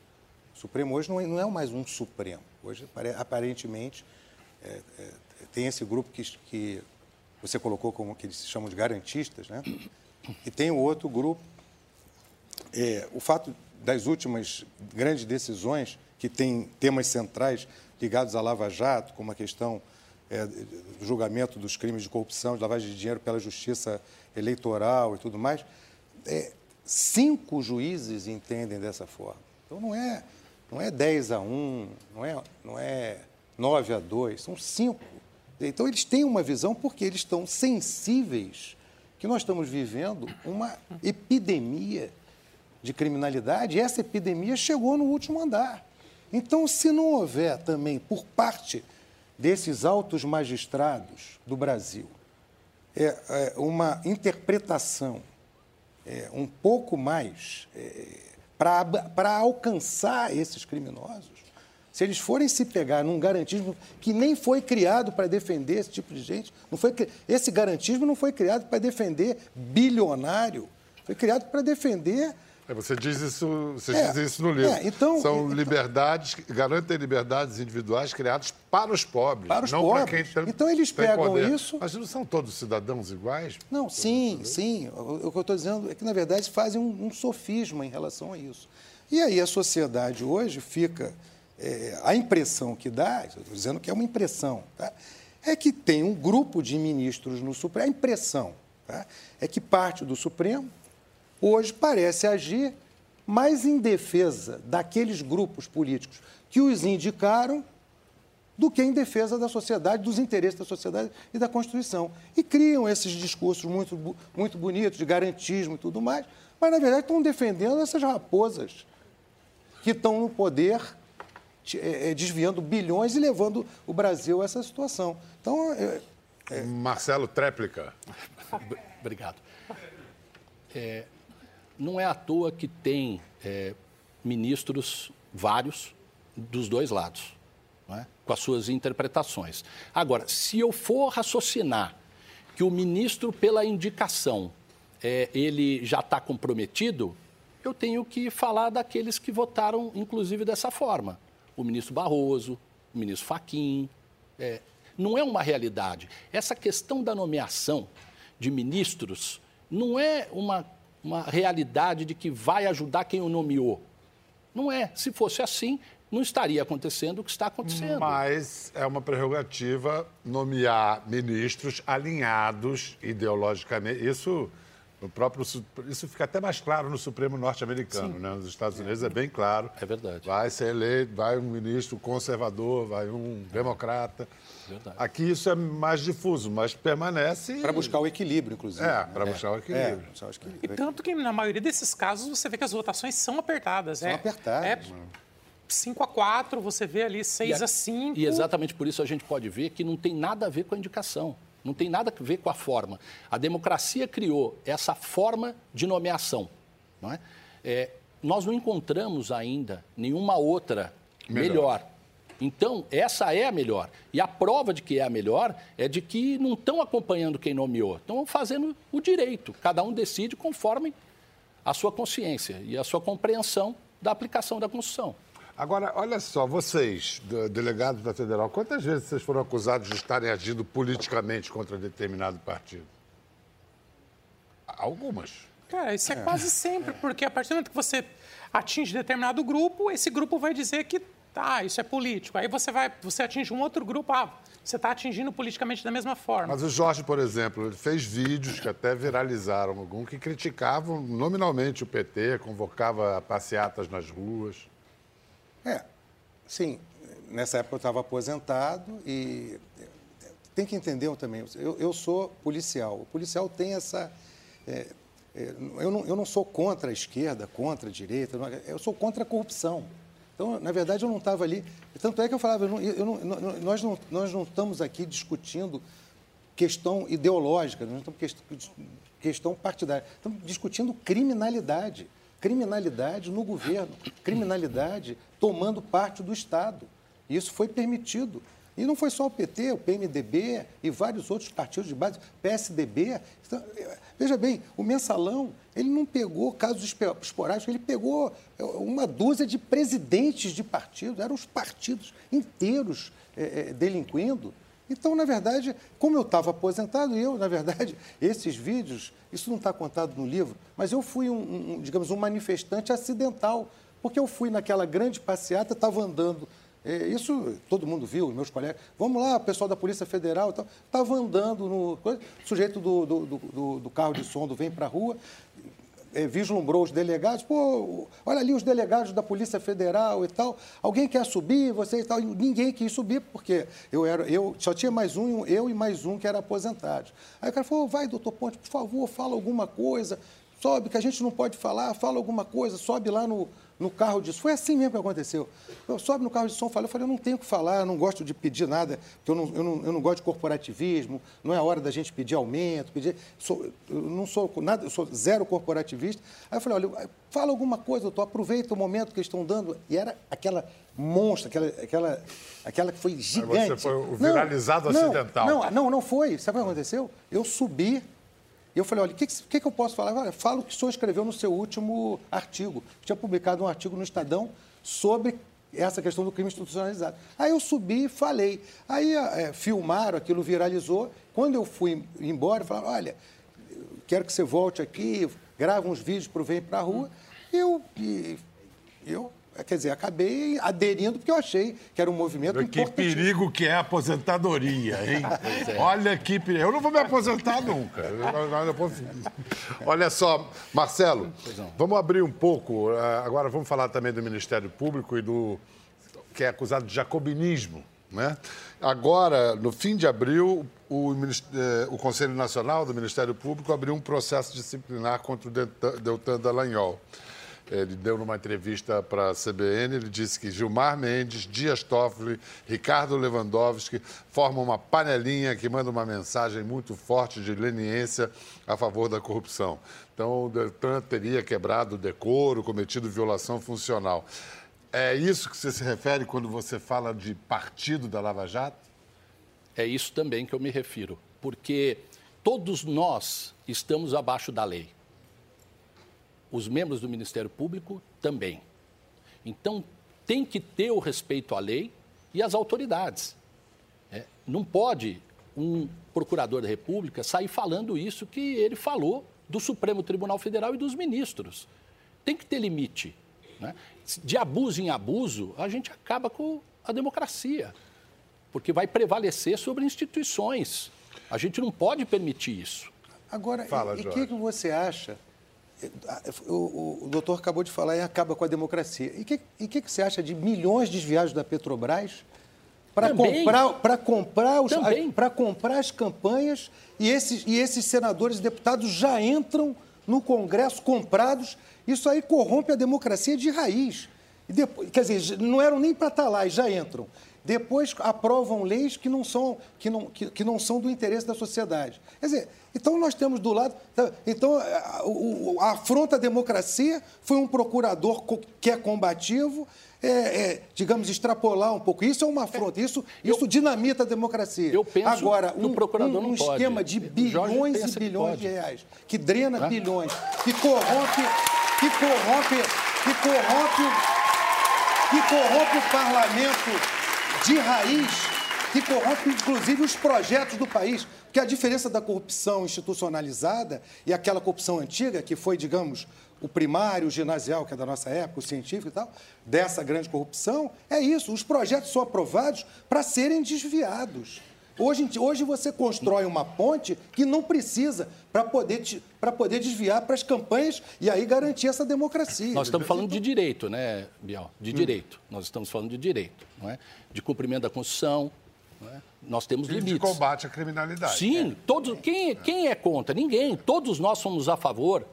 o Supremo hoje não é, não é mais um Supremo. Hoje, aparentemente, é, é, tem esse grupo que, que você colocou como que eles se chamam de garantistas, né? E tem o outro grupo. É, o fato das últimas grandes decisões que têm temas centrais ligados à Lava Jato, como a questão é, do julgamento dos crimes de corrupção, de lavagem de dinheiro pela justiça eleitoral e tudo mais, é, cinco juízes entendem dessa forma. Então não é, não é 10 a 1, não é, não é 9 a 2, são cinco. Então eles têm uma visão porque eles estão sensíveis que nós estamos vivendo uma epidemia de criminalidade, essa epidemia chegou no último andar. Então, se não houver também, por parte desses altos magistrados do Brasil, é, é uma interpretação é, um pouco mais é, para alcançar esses criminosos, se eles forem se pegar num garantismo que nem foi criado para defender esse tipo de gente, não foi, esse garantismo não foi criado para defender bilionário, foi criado para defender você diz isso, você é, diz isso no livro. É, então, São então, liberdades, garantem liberdades individuais criadas para os pobres. Para os não pobres. Para quem tem, então eles pegam poder. isso. Mas não são todos cidadãos iguais? Não, sim, sim. O, o que eu estou dizendo é que, na verdade, fazem um, um, sofisma em relação a isso. E aí a sociedade hoje fica. É, a impressão que dá, estou dizendo que é uma impressão, tá? é que tem um grupo de ministros no Supremo. A impressão tá? é que parte do Supremo hoje parece agir mais em defesa daqueles grupos políticos que os indicaram do que em defesa da sociedade, dos interesses da sociedade e da Constituição. E criam esses discursos muito, muito bonitos de garantismo e tudo mais, mas, na verdade, estão defendendo essas raposas que estão no poder, é, é, desviando bilhões e levando o Brasil a essa situação. Então, é, é... Marcelo Tréplica. Obrigado. É, não é à toa que tem é, ministros vários dos dois lados, é? com as suas interpretações. Agora, se eu for raciocinar que o ministro, pela indicação, é, ele já está comprometido, eu tenho que falar daqueles que votaram, inclusive, dessa forma. O ministro Barroso, o ministro Faquim. É, não é uma realidade. Essa questão da nomeação de ministros não é uma uma realidade de que vai ajudar quem o nomeou. Não é. Se fosse assim, não estaria acontecendo o que está acontecendo. Mas é uma prerrogativa nomear ministros alinhados ideologicamente. Isso, o próprio, isso fica até mais claro no Supremo norte-americano. Né? Nos Estados Unidos é bem claro. É verdade. Vai ser eleito, vai um ministro conservador, vai um democrata. Verdade. Aqui isso é mais difuso, mas permanece. Para buscar o equilíbrio, inclusive. É, para buscar o equilíbrio. É, buscar equilíbrio. E tanto que, na maioria desses casos, você vê que as votações são apertadas. São é, apertadas. É 5 a 4, você vê ali 6 a, a 5. E exatamente por isso a gente pode ver que não tem nada a ver com a indicação. Não tem nada a ver com a forma. A democracia criou essa forma de nomeação. Não é? é nós não encontramos ainda nenhuma outra melhor. melhor. Então, essa é a melhor. E a prova de que é a melhor é de que não estão acompanhando quem nomeou, estão fazendo o direito. Cada um decide conforme a sua consciência e a sua compreensão da aplicação da Constituição. Agora, olha só, vocês, delegados da Federal, quantas vezes vocês foram acusados de estarem agindo politicamente contra determinado partido? Algumas. Cara, isso é, é. quase sempre, porque a partir do momento que você atinge determinado grupo, esse grupo vai dizer que Tá, isso é político. Aí você vai, você atinge um outro grupo, ah, você está atingindo politicamente da mesma forma. Mas o Jorge, por exemplo, ele fez vídeos que até viralizaram algum que criticavam nominalmente o PT, convocava passeatas nas ruas. É, sim. nessa época eu estava aposentado e tem que entender também, eu, eu sou policial. O policial tem essa. É, é, eu, não, eu não sou contra a esquerda, contra a direita, eu sou contra a corrupção. Então, na verdade, eu não estava ali. Tanto é que eu falava, eu não, eu não, nós, não, nós não estamos aqui discutindo questão ideológica, nós estamos questão, questão partidária. Estamos discutindo criminalidade. Criminalidade no governo, criminalidade tomando parte do Estado. Isso foi permitido. E não foi só o PT, o PMDB e vários outros partidos de base, PSDB. Então, veja bem, o mensalão, ele não pegou casos esporádicos, ele pegou é, uma dúzia de presidentes de partidos, eram os partidos inteiros é, é, delinquindo. Então, na verdade, como eu estava aposentado, eu, na verdade, [LAUGHS] esses vídeos, isso não está contado no livro, mas eu fui um, um, digamos, um manifestante acidental, porque eu fui naquela grande passeata, estava andando é, isso todo mundo viu, meus colegas. Vamos lá, pessoal da Polícia Federal estava andando no. Sujeito do, do, do, do carro de som do vem para a rua, vislumbrou os delegados, pô, olha ali os delegados da Polícia Federal e tal. Alguém quer subir, você e tal. E ninguém quis subir, porque eu era, eu só tinha mais um, eu e mais um que era aposentado. Aí o cara falou, vai, doutor Ponte, por favor, fala alguma coisa, sobe, que a gente não pode falar, fala alguma coisa, sobe lá no, no carro de som. Foi assim mesmo que aconteceu. Eu sobe no carro de som, falei, eu falei, eu não tenho o que falar, eu não gosto de pedir nada, porque eu não, eu não, eu não gosto de corporativismo, não é a hora da gente pedir aumento, pedir. Sou, eu não sou nada, eu sou zero corporativista. Aí eu falei, olha, fala alguma coisa, doutor, aproveita o momento que estão dando. E era aquela monstra, aquela, aquela, aquela que foi gigante. Você foi o viralizado não, acidental. Não, não, não foi. Sabe o que aconteceu? Eu subi e eu falei, olha, o que, que, que, eu posso falar? Fala o que o senhor escreveu no seu último artigo. Tinha publicado um artigo no Estadão sobre essa questão do crime institucionalizado. Aí eu subi e falei. Aí é, filmaram, aquilo viralizou. Quando eu fui embora, falaram, olha, quero que você volte aqui, grava uns vídeos para o Vem para a Rua. Eu, e, eu Quer dizer, acabei aderindo porque eu achei que era um movimento que importante. Que perigo que é a aposentadoria, hein? [LAUGHS] É. Olha que perigo. Eu não vou me aposentar nunca. Olha só, Marcelo, vamos abrir um pouco. Eh, agora vamos falar também do Ministério Público e do que é acusado de jacobinismo. Né? Agora, no fim de abril, o, eh, o Conselho Nacional do Ministério Público abriu um processo disciplinar contra o Deltan Dallagnol. Ele deu numa entrevista para a CBN, ele disse que Gilmar Mendes, Dias Toffoli, Ricardo Lewandowski formam uma panelinha que manda uma mensagem muito forte de leniência a favor da corrupção. Então, o Deltan teria quebrado o decoro, cometido violação funcional. É isso que você se refere quando você fala de partido da Lava Jato? É isso também que eu me refiro, porque todos nós estamos abaixo da lei os membros do Ministério Público também. Então, tem que ter o respeito à lei e às autoridades. É, não pode um procurador da República sair falando isso que ele falou do Supremo Tribunal Federal e dos ministros. Tem que ter limite. Né? De abuso em abuso, a gente acaba com a democracia, porque vai prevalecer sobre instituições. A gente não pode permitir isso. Agora, Fala, e o que, que você acha o, o, doutor acabou de falar e acaba com a democracia. E o que, e que, que você acha de milhões desviados da Petrobras para comprar, comprar, os, comprar as campanhas e esses, e esses senadores e deputados já entram no Congresso comprados? Isso aí corrompe a democracia de raiz. Depois, quer dizer, não eram nem para estar tá lá e já entram. Depois aprovam leis que não, são, que, não, que, que não são do interesse da sociedade. Quer dizer, então nós temos do lado. Então, a, afronta à democracia foi um procurador que é combativo, é, é, digamos, extrapolar um pouco. Isso é uma afronta, isso, eu, isso dinamita a democracia. Eu penso Agora, um, um, um esquema de bilhões e bilhões de reais, que drena bilhões, que corrompe, que corrompe, que corrompe, que corrompe o parlamento de raiz que corrompe, inclusive, os projetos do país. Porque a diferença da corrupção institucionalizada e aquela corrupção antiga, que foi, digamos, o primário, o ginasial, que é da nossa época, o científico e tal, dessa grande corrupção, é isso. Os projetos são aprovados para serem desviados. Hoje, hoje você constrói uma ponte que não precisa para poder, poder desviar para as campanhas e aí garantir essa democracia. Nós estamos falando de direito, né, Biel? De hum. direito. Nós estamos falando de direito, não é? De cumprimento da Constituição. É? Nós temos e limites. de combate à criminalidade. Sim, é. todos, quem, quem é contra? Ninguém. Todos nós somos a favor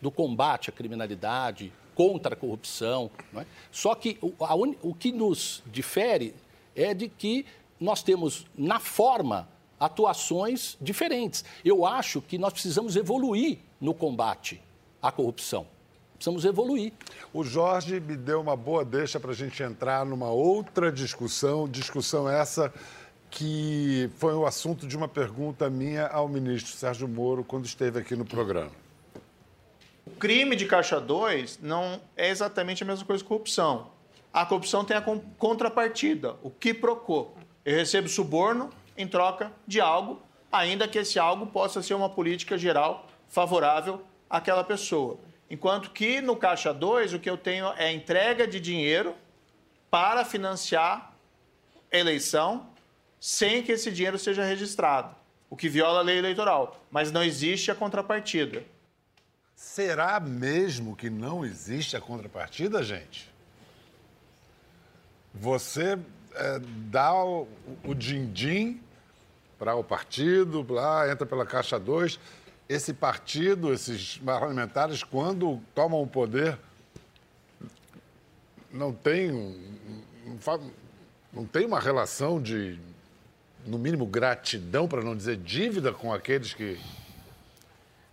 do combate à criminalidade, contra a corrupção. É? Só que o, a, o que nos difere é de que nós temos, na forma, atuações diferentes. Eu acho que nós precisamos evoluir no combate à corrupção. Precisamos evoluir. O Jorge me deu uma boa deixa para a gente entrar numa outra discussão, discussão essa que foi o assunto de uma pergunta minha ao ministro Sérgio Moro quando esteve aqui no programa. O crime de caixa 2 não é exatamente a mesma coisa que corrupção. A corrupção tem a contrapartida, o que procou. Eu recebo suborno em troca de algo, ainda que esse algo possa ser uma política geral favorável àquela pessoa. Enquanto que no Caixa 2, o que eu tenho é entrega de dinheiro para financiar eleição sem que esse dinheiro seja registrado, o que viola a lei eleitoral. Mas não existe a contrapartida. Será mesmo que não existe a contrapartida, gente? Você é, dá o, o din-din para o partido, lá, entra pela Caixa 2. Esse partido, esses parlamentares, quando tomam o poder, não tem, não, tem uma relação de, no mínimo, gratidão, para não dizer dívida, com aqueles que.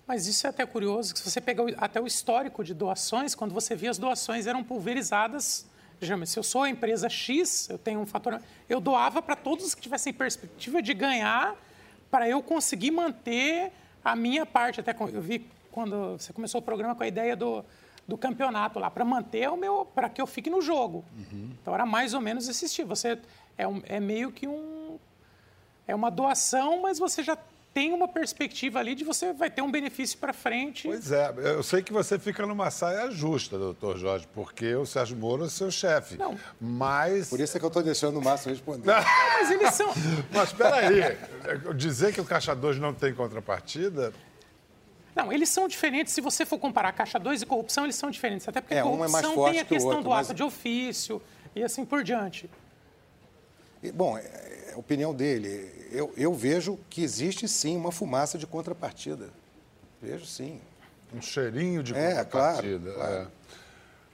Mas isso é até curioso, que se você pegar até o histórico de doações, quando você via as doações eram pulverizadas Digamos, se eu sou a empresa X, eu tenho um fator. Eu doava para todos que tivessem perspectiva de ganhar, para eu conseguir manter a minha parte. Até eu vi quando você começou o programa com a ideia do, do campeonato lá, para manter o meu. para que eu fique no jogo. Uhum. Então era mais ou menos esse estilo. Você é, um, é meio que um. É uma doação, mas você já tem uma perspectiva ali de você vai ter um benefício para frente. Pois é, eu sei que você fica numa saia justa, doutor Jorge, porque o Sérgio Moro é seu chefe. Não. Mas. Por isso é que eu estou deixando o Márcio responder. Não, mas eles são. [LAUGHS] mas espera aí, dizer que o Caixa 2 não tem contrapartida. Não, eles são diferentes. Se você for comparar Caixa 2 e corrupção, eles são diferentes. Até porque é, corrupção um é tem a questão outro, do ato mas... de ofício e assim por diante. Bom, é a opinião dele eu, eu vejo que existe sim uma fumaça de contrapartida. Vejo sim. Um cheirinho de é, contrapartida. Claro, claro. É.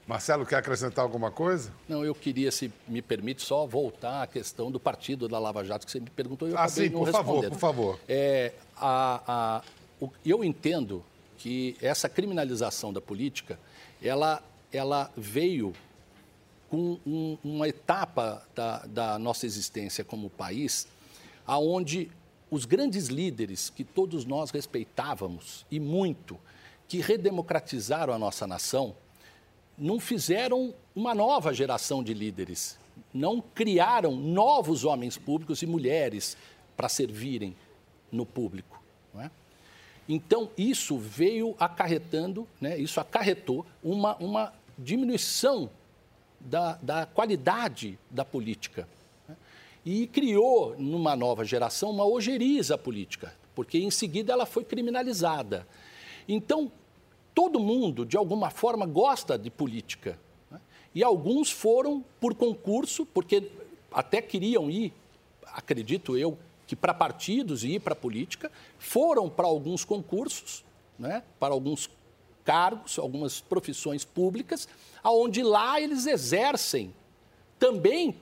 Marcelo, quer acrescentar alguma coisa? Não, eu queria, se me permite, só voltar à questão do partido da Lava Jato, que você me perguntou e eu ah, acabei sim, não por favor, por favor. É, a, a, o, eu entendo que essa criminalização da política, ela, ela veio com um, uma etapa da, da nossa existência como país aonde os grandes líderes que todos nós respeitávamos e muito, que redemocratizaram a nossa nação, não fizeram uma nova geração de líderes, não criaram novos homens públicos e mulheres para servirem no público. É? Então, isso veio acarretando, né, isso acarretou uma, uma diminuição da, da qualidade da política e criou, numa nova geração, uma ojeriza política, porque em seguida ela foi criminalizada. Então, todo mundo, de alguma forma, gosta de política. Né? E alguns foram por concurso, porque até queriam ir, acredito eu, que para partidos e ir para política, foram para alguns concursos, né? para alguns cargos, algumas profissões públicas, aonde lá eles exercem também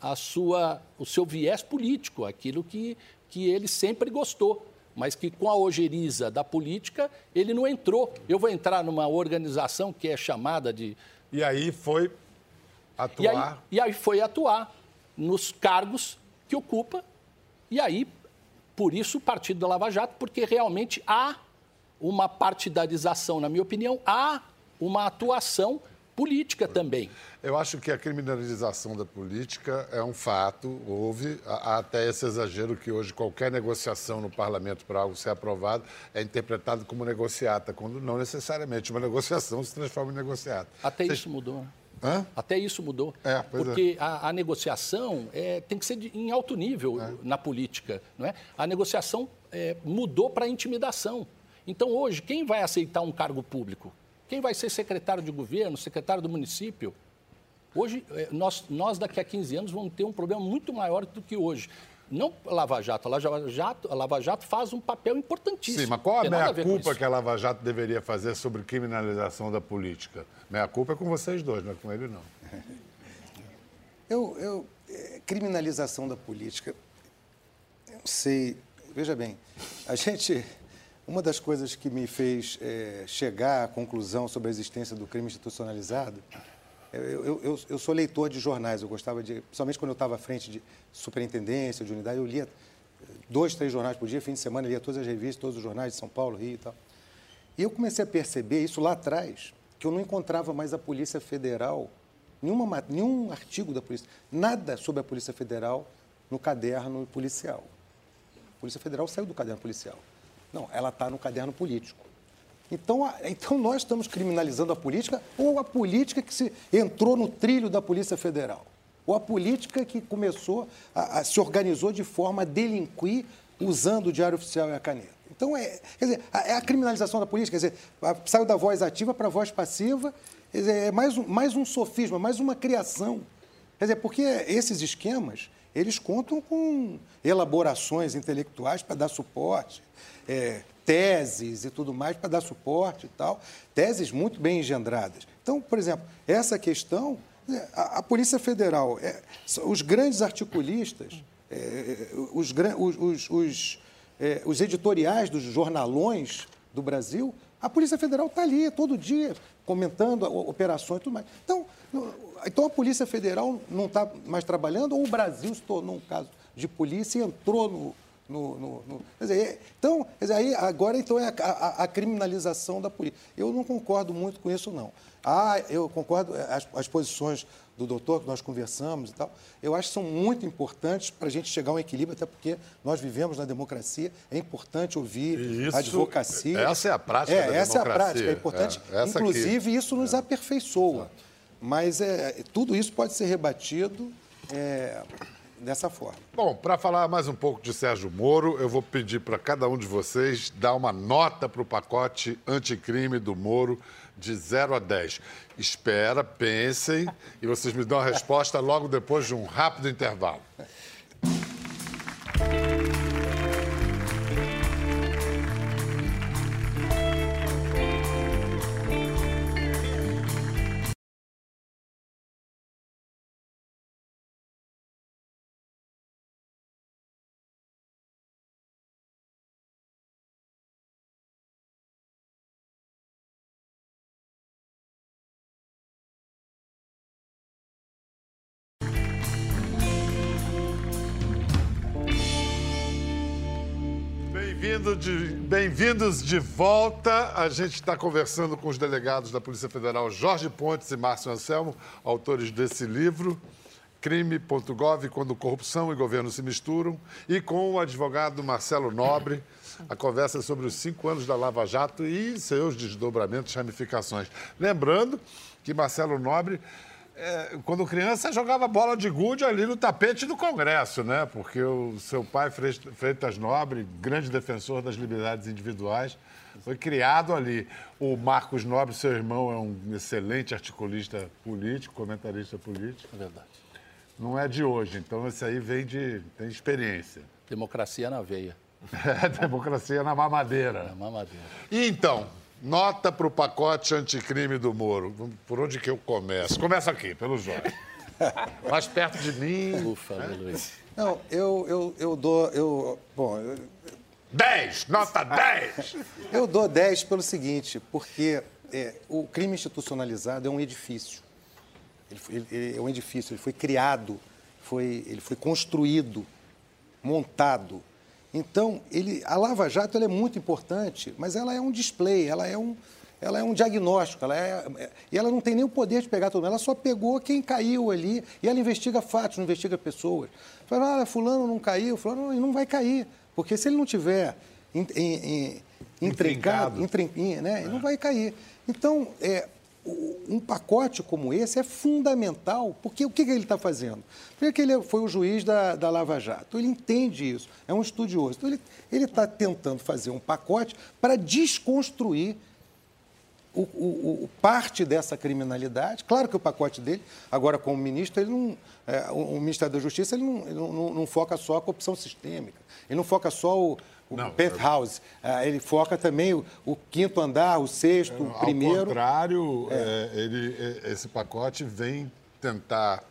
a sua, o seu viés político, aquilo que, que ele sempre gostou, mas que com a ojeriza da política ele não entrou. Eu vou entrar numa organização que é chamada de. E aí foi atuar. E aí, e aí foi atuar nos cargos que ocupa, e aí, por isso, o Partido da Lava Jato, porque realmente há uma partidarização, na minha opinião, há uma atuação política também. Eu acho que a criminalização da política é um fato. Houve há até esse exagero que hoje qualquer negociação no parlamento para algo ser aprovado é interpretado como negociata, quando não necessariamente uma negociação se transforma em negociata. Até Vocês... isso mudou. Hã? Até isso mudou. É, porque é. A, a, negociação é, tem que ser de, em alto nível é. na política. Não é? A negociação é, mudou para intimidação. Então, hoje, quem vai aceitar um cargo público? Quem vai ser secretário de governo, secretário do município? Hoje, é, nós, nós daqui a 15 anos vamos ter um problema muito maior do que hoje. Não a Lava Jato. A Lava Jato, a Lava Jato faz um papel importantíssimo. Sim, mas qual a meia-culpa que a Lava Jato deveria fazer sobre criminalização da política? Meia-culpa é com vocês dois, não é com ele, não. [LAUGHS] Eu, eu, é, criminalização da política, eu sei, veja bem, a gente, uma das coisas que me fez é, chegar à conclusão sobre a existência do crime institucionalizado eu, eu, eu, sou leitor de jornais, eu gostava de, principalmente quando eu estava à frente de superintendência, de unidade, eu lia dois, três jornais por dia, fim de semana, lia todas as revistas, todos os jornais de São Paulo, Rio e tal. E eu comecei a perceber isso lá atrás, que eu não encontrava mais a Polícia Federal, nenhuma, nenhum artigo da Polícia, nada sobre a Polícia Federal no caderno policial. A Polícia Federal saiu do caderno policial. Não, ela está no caderno político. Então, a, então nós estamos criminalizando a política ou a política que se entrou no trilho da Polícia Federal? Ou a política que começou, a, a, se organizou de forma a delinquir usando o Diário Oficial e a caneta? Então, é, quer dizer, é a criminalização da política, quer dizer, saiu da voz ativa para a voz passiva, dizer, é mais um, mais um sofisma, mais uma criação. Quer dizer, porque esses esquemas, eles contam com elaborações intelectuais para dar suporte, é, teses e tudo mais para dar suporte e tal, teses muito bem engendradas. Então, por exemplo, essa questão, né, a, a Polícia Federal, é, os grandes articulistas, é, os, os, os, é, os editoriais dos jornalões do Brasil, a Polícia Federal está ali todo dia comentando operações e tudo mais. Então, então a Polícia Federal não está mais trabalhando ou o Brasil se tornou um caso de polícia e entrou no, no, no, no, quer dizer, então, dizer, aí, agora então é a, a, a, criminalização da polícia. Eu não concordo muito com isso, não. Ah, eu concordo, é, as, as posições do doutor que nós conversamos e tal, eu acho que são muito importantes para a gente chegar a um equilíbrio, até porque nós vivemos na democracia, é importante ouvir isso, a advocacia. Essa é a prática é, da essa democracia. é a prática, é importante. É, inclusive, aqui. isso nos aperfeiçoa. Mas é, tudo isso pode ser rebatido é, dessa forma. Bom, para falar mais um pouco de Sérgio Moro, eu vou pedir para cada um de vocês dar uma nota para o pacote anticrime do Moro de 0 a 10. Espera, pensem e vocês me dão a resposta logo depois de um rápido intervalo. De, Bem-vindos de volta. A gente está conversando com os delegados da Polícia Federal Jorge Pontes e Márcio Anselmo, autores desse livro, Crime.gov, quando corrupção e governo se misturam, e com o advogado Marcelo Nobre. A conversa é sobre os cinco anos da Lava Jato e seus desdobramentos e ramificações. Lembrando que Marcelo Nobre é, quando criança, jogava bola de gude ali no tapete do Congresso, né? Porque o seu pai, Freitas Nobre, grande defensor das liberdades individuais, foi criado ali. O Marcos Nobre, seu irmão, é um excelente articulista político, comentarista político. É verdade. Não é de hoje, então esse aí vem de. tem experiência. Democracia na veia. [LAUGHS] É, democracia na mamadeira. Na mamadeira. E então, Nota para o pacote anticrime do Moro. Por onde que eu começo? Começa aqui, pelo Jorge. [LAUGHS] Mais perto de mim. Ufa, né? Luiz. Não, eu, eu, eu dou. Eu, bom, eu... 10! Nota 10! [LAUGHS] Eu dou 10 pelo seguinte, porque é, o crime institucionalizado é um edifício. Ele, foi, ele, é um edifício, ele foi criado, foi, ele foi construído, montado então, ele, a Lava Jato é muito importante, mas ela é um display, ela é um, ela é um diagnóstico, ela é, é, e ela não tem nem o poder de pegar todo mundo, ela só pegou quem caiu ali, e ela investiga fatos, não investiga pessoas. Fala, ah, fulano não caiu, fulano não, não vai cair, porque se ele não tiver in, in, in, intrincado, né, ele não vai cair. Então, é, um pacote como esse é fundamental, porque o que, ele está fazendo? Primeiro que ele foi o juiz da, da Lava Jato, ele entende isso, é um estudioso. Então, ele está tentando fazer um pacote para desconstruir o, o, o, parte dessa criminalidade. Claro que o pacote dele, agora como ministro, ele não, é, o, o Ministério da Justiça ele não, ele não, não, foca só a corrupção sistêmica, ele não foca só o não, penthouse, é... ele foca também o, o, quinto andar, o sexto, o primeiro. Ao contrário, é. É, ele, é, esse pacote vem tentar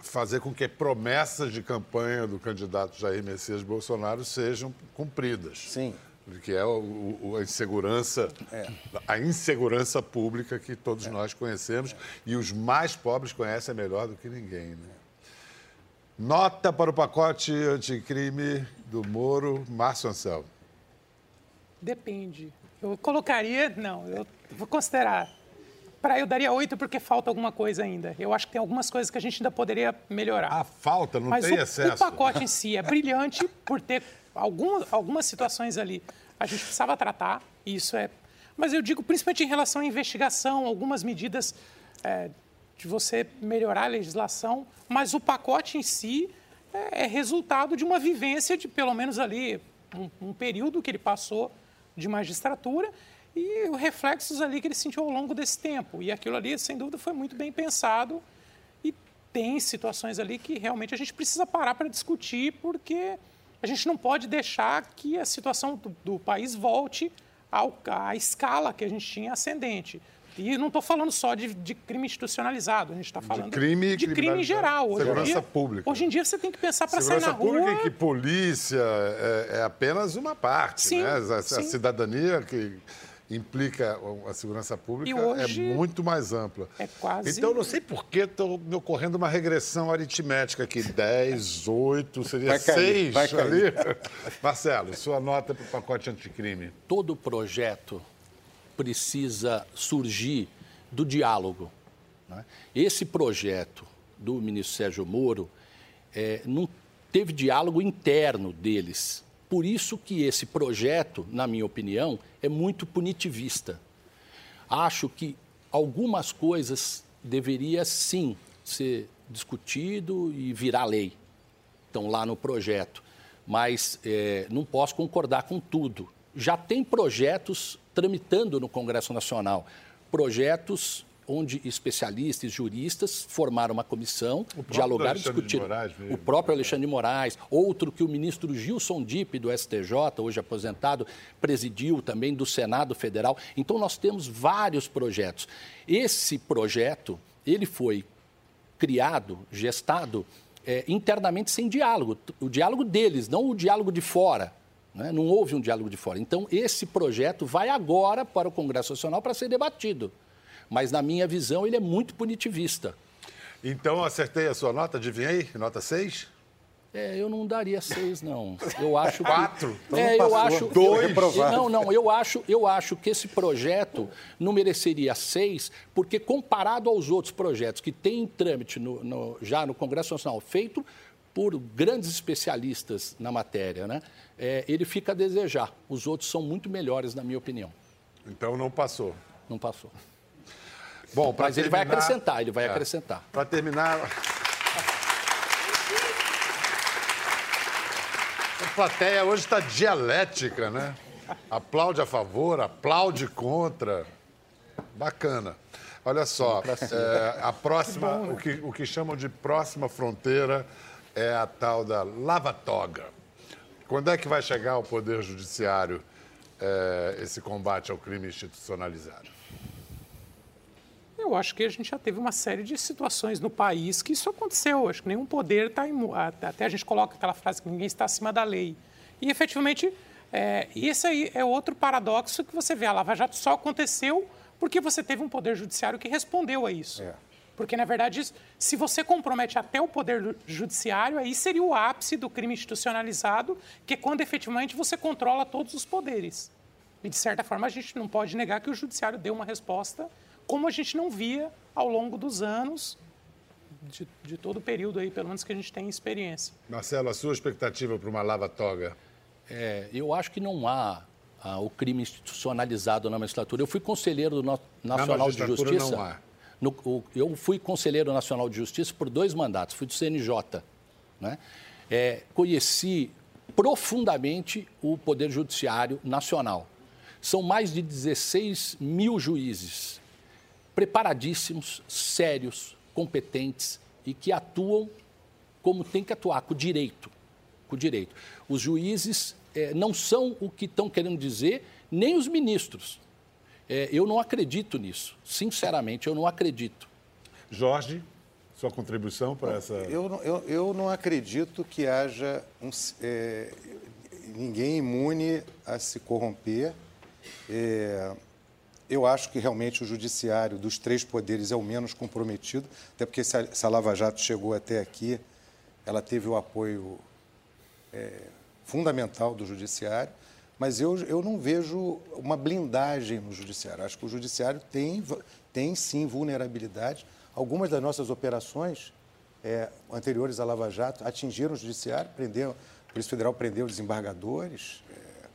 fazer com que promessas de campanha do candidato Jair Messias Bolsonaro sejam cumpridas. Sim que é o, o, a insegurança, é. a insegurança pública que todos é. nós conhecemos e os mais pobres conhecem melhor do que ninguém. Né? Nota para o pacote anticrime do Moro, Márcio Anselmo. Depende. Eu colocaria, não, eu vou considerar. Para eu daria oito porque falta alguma coisa ainda. Eu acho que tem algumas coisas que a gente ainda poderia melhorar. Ah, falta, não Mas tem o, excesso. o pacote em si é brilhante por ter algumas, algumas situações ali a gente precisava tratar, e isso é. Mas eu digo principalmente em relação à investigação, algumas medidas é, de você melhorar a legislação, mas o pacote em si é, é resultado de uma vivência de pelo menos ali um, um período que ele passou de magistratura e os reflexos ali que ele sentiu ao longo desse tempo. E aquilo ali, sem dúvida, foi muito bem pensado e tem situações ali que realmente a gente precisa parar para discutir, porque a gente não pode deixar que a situação do, do país volte ao, à escala que a gente tinha ascendente. E não estou falando só de, de, crime institucionalizado, a gente está falando de crime, de crime em geral. Hoje segurança dia, pública. Hoje em dia você tem que pensar para sair na rua... Segurança pública e que polícia é, é, apenas uma parte. Sim, né? a, a cidadania que implica a segurança pública é muito mais ampla. É quase. Então, não sei por que estou me ocorrendo uma regressão aritmética aqui. [LAUGHS] 10, 8, seria vai 6 vai ali. [LAUGHS] Marcelo, sua nota para o pacote anticrime. Todo projeto precisa surgir do diálogo. Né? Esse projeto do ministro Sérgio Moro é, não teve diálogo interno deles. Por isso que esse projeto, na minha opinião, é muito punitivista. Acho que algumas coisas deveria sim ser discutido e virar lei. Estão lá no projeto. Mas é, não posso concordar com tudo. Já tem projetos tramitando no Congresso Nacional. Projetos onde especialistas, juristas formaram uma comissão, dialogaram, discutiram. O próprio Alexandre de Moraes, outro que o ministro Gilson Dipp, do STJ, hoje aposentado, presidiu também do Senado Federal. Então, nós temos vários projetos. Esse projeto, ele foi criado, gestado, é, internamente sem diálogo. O diálogo deles, não o diálogo de fora. Né? Não houve um diálogo de fora. Então, esse projeto vai agora para o Congresso Nacional para ser debatido mas na minha visão ele é muito punitivista. Então acertei a sua nota, adivinhei? Nota 6? É, eu não daria seis, não. Eu acho que... Quatro? Então é, eu acho... Dois? Eu, não, não, eu acho, eu acho que esse projeto não mereceria seis, porque comparado aos outros projetos que têm em trâmite no, no, já no Congresso Nacional, feito por grandes especialistas na matéria, né? É, ele fica a desejar. Os outros são muito melhores, na minha opinião. Então não passou? Não passou. Bom, Mas terminar, ele vai acrescentar, ele vai é, acrescentar. Para terminar. A plateia hoje está dialética, né? Aplaude a favor, aplaude contra. Bacana. Olha só, é, a próxima, o que, o que chamam de próxima fronteira é a tal da lava-toga. Quando é que vai chegar ao Poder Judiciário é, esse combate ao crime institucionalizado? Eu acho que a gente já teve uma série de situações no país que isso aconteceu. Acho que nenhum poder está Até a gente coloca aquela frase que ninguém está acima da lei. E efetivamente, é, esse aí é outro paradoxo que você vê. A Lava Jato só aconteceu porque você teve um poder judiciário que respondeu a isso. É. Porque, na verdade, se você compromete até o poder judiciário, aí seria o ápice do crime institucionalizado, que é quando efetivamente você controla todos os poderes. E, de certa forma, a gente não pode negar que o judiciário deu uma resposta como a gente não via ao longo dos anos, de, de todo o período aí, pelo menos que a gente tem experiência. Marcelo, a sua expectativa para uma lava-toga? É, eu acho que não há ah, o crime institucionalizado na magistratura. Eu fui conselheiro do no Nacional de Justiça. Não há. No, o, eu fui conselheiro nacional de justiça por dois mandatos, fui do CNJ. Né? É, conheci profundamente o Poder Judiciário Nacional. São mais de 16 mil juízes preparadíssimos, sérios, competentes e que atuam como tem que atuar, com direito. Com direito. Os juízes é, não são o que estão querendo dizer, nem os ministros. É, eu não acredito nisso. Sinceramente, eu não acredito. Jorge, sua contribuição para essa. Eu, eu, eu não acredito que haja um, é, ninguém imune a se corromper. É, eu acho que realmente o judiciário dos três poderes é o menos comprometido, até porque se a, se a Lava Jato chegou até aqui, ela teve o apoio é, fundamental do judiciário mas eu, eu não vejo uma blindagem no judiciário. Acho que o judiciário tem, tem sim vulnerabilidade. Algumas das nossas operações é, anteriores à Lava Jato atingiram o judiciário, prendeu, a Polícia Federal prendeu desembargadores. É,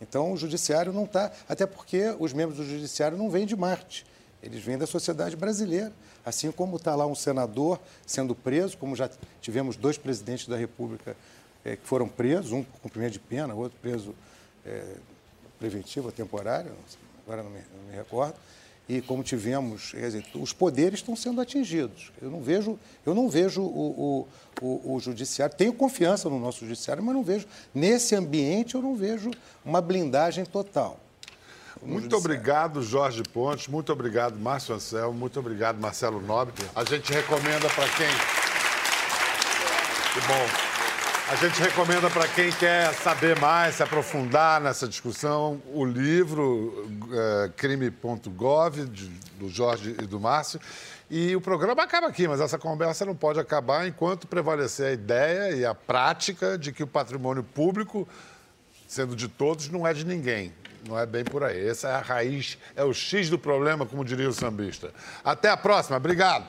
então, o judiciário não está. Até porque os membros do judiciário não vêm de Marte, eles vêm da sociedade brasileira. Assim como está lá um senador sendo preso, como já tivemos dois presidentes da República é, que foram presos, um com cumprimento de pena, outro preso é, preventiva, temporária, agora não me, não me, recordo, e como tivemos, dizer, os poderes estão sendo atingidos. Eu não vejo, eu não vejo o, o, o, o, judiciário, tenho confiança no nosso judiciário, mas não vejo, nesse ambiente, eu não vejo uma blindagem total. Muito obrigado, Jorge Pontes. Muito obrigado, Márcio Anselmo. Muito obrigado, Marcelo Nobre. A gente recomenda para quem. Que bom. A gente recomenda para quem quer saber mais, se aprofundar nessa discussão, o livro é, crime.gov, do Jorge e do Márcio. E o programa acaba aqui, mas essa conversa não pode acabar enquanto prevalecer a ideia e a prática de que o patrimônio público, sendo de todos, não é de ninguém. Não é bem por aí. Essa é a raiz, é o X do problema, como diria o sambista. Até a próxima. Obrigado.